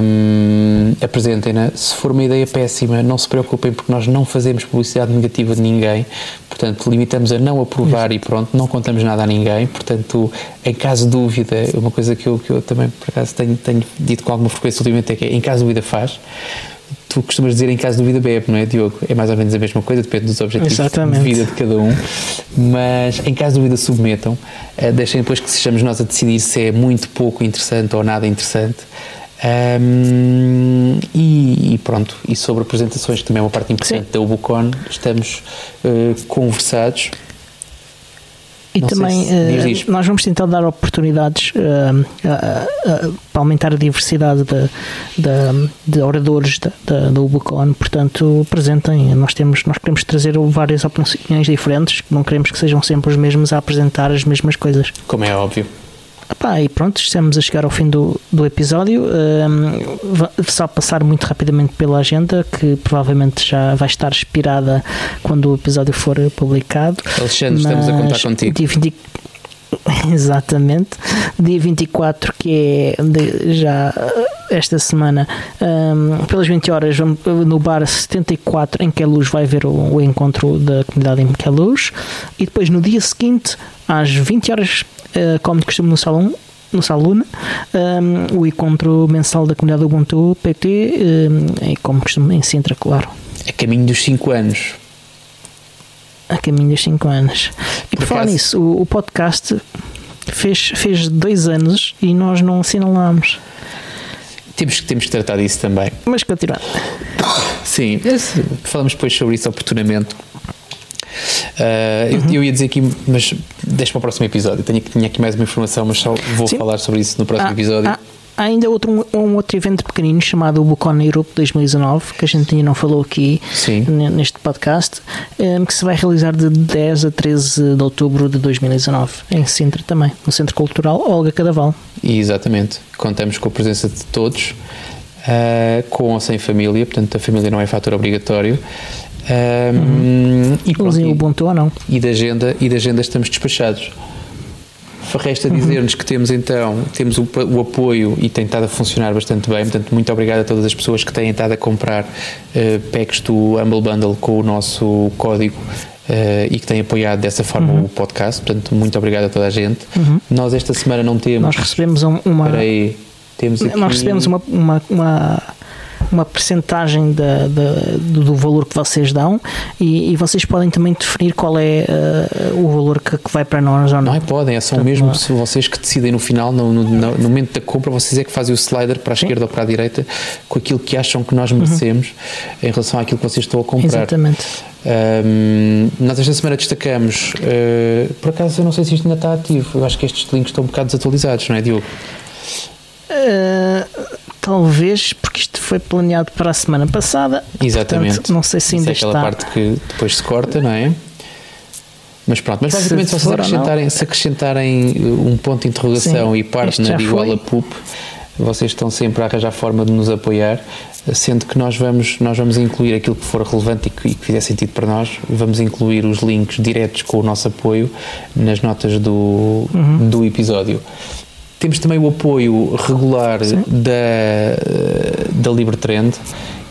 um, apresentem-na. Se for uma ideia péssima, não se preocupem, porque nós não fazemos publicidade negativa de ninguém. Portanto, limitamos a não aprovar Isso. e pronto, não contamos nada a ninguém. Portanto, em caso de dúvida, uma coisa que eu, que eu também, por acaso, tenho, tenho dito com alguma frequência ultimamente é que, em caso de dúvida, faz tu costumas dizer em caso de dúvida bebe, não é, Diogo? É mais ou menos a mesma coisa, depende dos objetivos Exatamente. de vida de cada um. Mas em caso de dúvida, submetam. Uh, deixem depois que sejamos nós a decidir se é muito pouco interessante ou nada interessante. Um, e, e, pronto, e sobre apresentações, que também é uma parte importante Sim. da Ubucon, estamos uh, conversados. E Não também se, uh, nós vamos tentar dar oportunidades uh, uh, para aumentar a diversidade de, de, de oradores da, Ubucon, portanto apresentem, nós, temos, nós queremos trazer várias opiniões diferentes, não queremos que sejam sempre os mesmos a apresentar as mesmas coisas. Como é óbvio. Epá, e pronto, estamos a chegar ao fim do, do episódio. Um, só passar muito rapidamente pela agenda, que provavelmente já vai estar expirada quando o episódio for publicado. Alexandre, estamos a contar contigo. Dia 20, exatamente. Dia 24, que é de, já esta semana, um, pelas 20 horas, no bar 74 em Queluz vai haver o, o encontro da comunidade em Queluz. E depois no dia seguinte, às 20 horas uh, como de costume no salão no Saluna, um, o encontro mensal da comunidade Ubuntu PT, um, é como costume em Sintra, claro. É caminho dos 5 anos. A caminho dos 5 anos. E por, por falar nisso, o, o, podcast fez, fez dois anos e nós não assinalámos. Temos, temos que tratar disso também. Mas continuar. Sim, falamos depois sobre isso oportunamente. Uh, uhum. eu, eu, ia dizer aqui, mas deixa para o próximo episódio. Tenho, tinha aqui mais uma informação, mas só vou Sim. falar sobre isso no próximo ah, episódio. Ah, há ainda outro, um, um, outro evento pequenino chamado o Bucon Europe 2019, que a gente ainda não falou aqui neste podcast, um, eh, que se vai realizar de 10 a 13 de outubro de 2019, em Sintra também, no Centro Cultural Olga Cadaval. Exatamente. Contamos com a presença de todos, uh, com ou sem família, portanto a família não é fator obrigatório. Um, uhum. e pronto, o Ubuntu ou não. E da agenda, e da agenda estamos despachados. Resta dizer-nos que temos então temos o, o, apoio e tem estado a funcionar bastante bem. Portanto, muito obrigado a todas as pessoas que têm estado a comprar uh, packs do Humble Bundle com o nosso código Uh, e que têm apoiado dessa forma uhum. o podcast. Portanto, muito obrigado a toda a gente. Uhum. Nós esta semana não temos. Nós recebemos uma. Aí, temos aqui... Nós recebemos uma, uma, uma uma percentagem da, da, do valor que vocês dão e, e, vocês podem também definir qual é uh, o valor que, que, vai para nós ou não. Não, podem, é só mesmo se vocês que decidem no final, no, no, no, momento da compra, vocês é que fazem o slider para a Sim. esquerda ou para a direita com aquilo que acham que nós merecemos uhum. em relação àquilo que vocês estão a comprar. Exatamente. Um, nós esta semana destacamos, uh, por acaso eu não sei se isto ainda está ativo, eu acho que estes links estão um bocado desatualizados, não é, Diogo? Uh, talvez porque isto foi planeado para a semana passada. Exatamente. Portanto, não sei se ainda Isso é aquela está. parte que depois se corta, não é? Mas pronto, mas basicamente se, se, acrescentarem, se acrescentarem uh, um ponto de interrogação Sim, e partner igual a PUP, vocês estão sempre a arranjar forma de nos apoiar, sendo que nós vamos, nós vamos incluir aquilo que for relevante e que, e que fizer sentido para nós, vamos incluir os links diretos com o nosso apoio nas notas do, uhum. do episódio. Temos também o apoio regular da, da Libertrend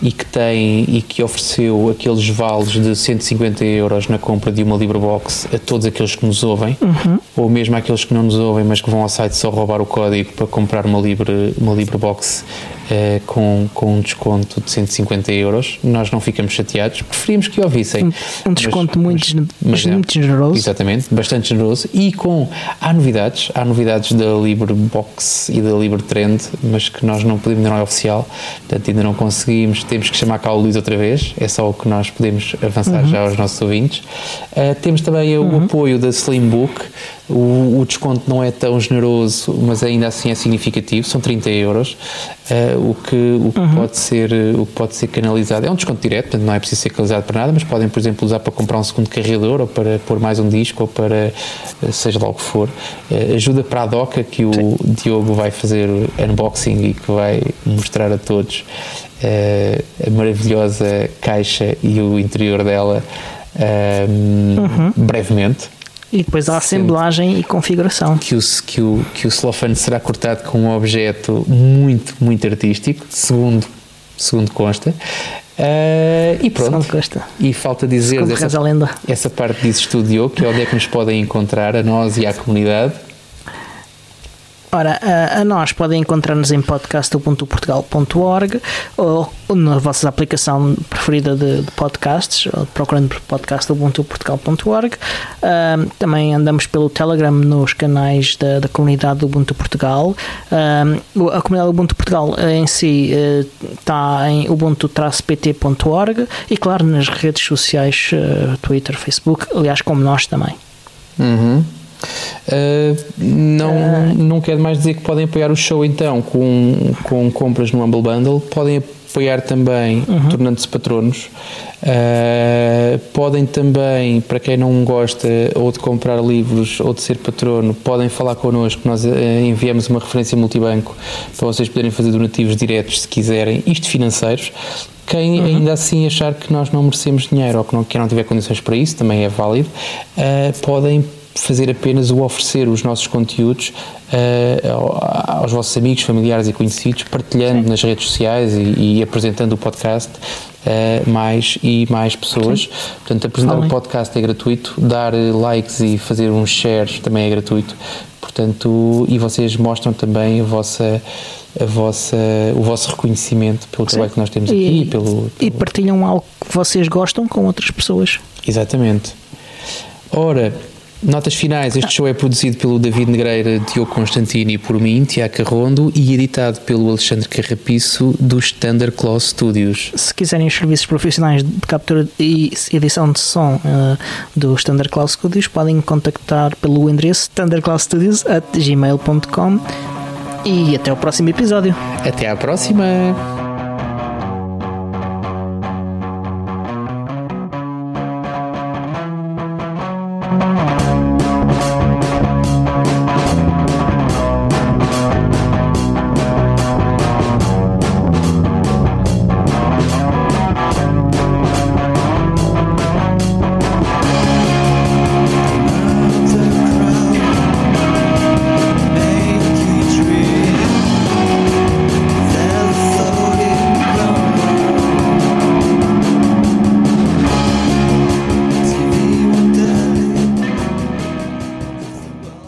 e que tem e que ofereceu aqueles vales de 150 euros na compra de uma LibreBox a todos aqueles que nos ouvem, uhum. ou mesmo àqueles que não nos ouvem, mas que vão ao site só roubar o código para comprar uma, Libre, uma LibreBox eh, com, com um desconto de 150 euros, nós não ficamos chateados, preferimos que ouvissem. Um, um desconto mas, muito, mas, muito generoso. Exatamente, bastante generoso. E com. Há novidades, há novidades da LibreBox e da LibreTrend, mas que nós não podemos, não é oficial, portanto ainda não conseguimos, temos que chamar cá o Luís outra vez, é só o que nós podemos avançar uhum. já aos nossos ouvintes. Uh, temos também uhum. o apoio da Slimbook o, o, desconto não é tão generoso, mas ainda assim é significativo, são 30 euros, uh, o, que, o, que uhum. pode ser, o que pode ser canalizado. É um desconto direto, portanto não é preciso ser canalizado para nada, mas podem, por exemplo, usar para comprar um segundo carregador ou para pôr mais um disco ou para uh, seja lá o que for. Uh, ajuda para a DOCA que o Sim. Diogo vai fazer unboxing e que vai mostrar a todos a maravilhosa caixa e o interior dela. Uhum. brevemente e depois a assemblagem e configuração. Que o, que, o, que o celofane será cortado com um objeto muito, muito artístico, segundo, segundo consta. Uh, e pronto. E falta dizer essa, essa parte diz estúdio, que é onde é que nos podem encontrar, a nós e à comunidade. Ora, a, a nós podem encontrar-nos em podcast.portugal.org ou, ou, na vossa aplicação preferida de, de podcasts, procurando por podcast.portugal.org. Uh, também andamos pelo Telegram nos canais da, da comunidade do Ubuntu Portugal. Uh, a comunidade do Ubuntu Portugal em si está em ubuntu-pt.org e, claro, nas redes sociais, Twitter, Facebook, aliás, como nós também. Uhum. Uh, não, uh. não quero mais dizer que podem apoiar o show então com, com compras no Humble Bundle, podem apoiar também uhum. tornando-se patronos. Uh, podem também, para quem não gosta ou de comprar livros ou de ser patrono, podem falar connosco. Nós enviamos uma referência multibanco para vocês poderem fazer donativos diretos se quiserem, isto financeiros. Quem uhum. ainda assim achar que nós não merecemos dinheiro ou que não, que não tiver condições para isso, também é válido, podem fazer apenas o oferecer os nossos conteúdos uh, aos vossos amigos, familiares e conhecidos, partilhando Sim. nas redes sociais e, e, apresentando o podcast uh, mais e mais pessoas. Sim. Portanto, apresentar o podcast é gratuito, dar likes e fazer uns shares também é gratuito. Portanto, e vocês mostram também a vossa a vossa, o vosso reconhecimento pelo trabalho que nós temos aqui e, pelo, pelo, e partilham algo que vocês gostam com outras pessoas. Exatamente. Ora, Notas finais, este show é produzido pelo David Negreira, Diogo Constantino e por mim, Tiago Carrondo, e editado pelo Alexandre Carrapiço, do Standard Claw Studios. Se quiserem os serviços profissionais de captura e edição de som uh, do Standard Claw Studios, podem contactar pelo endereço standardclawstudios.gmail.com e até o próximo episódio. Até à próxima!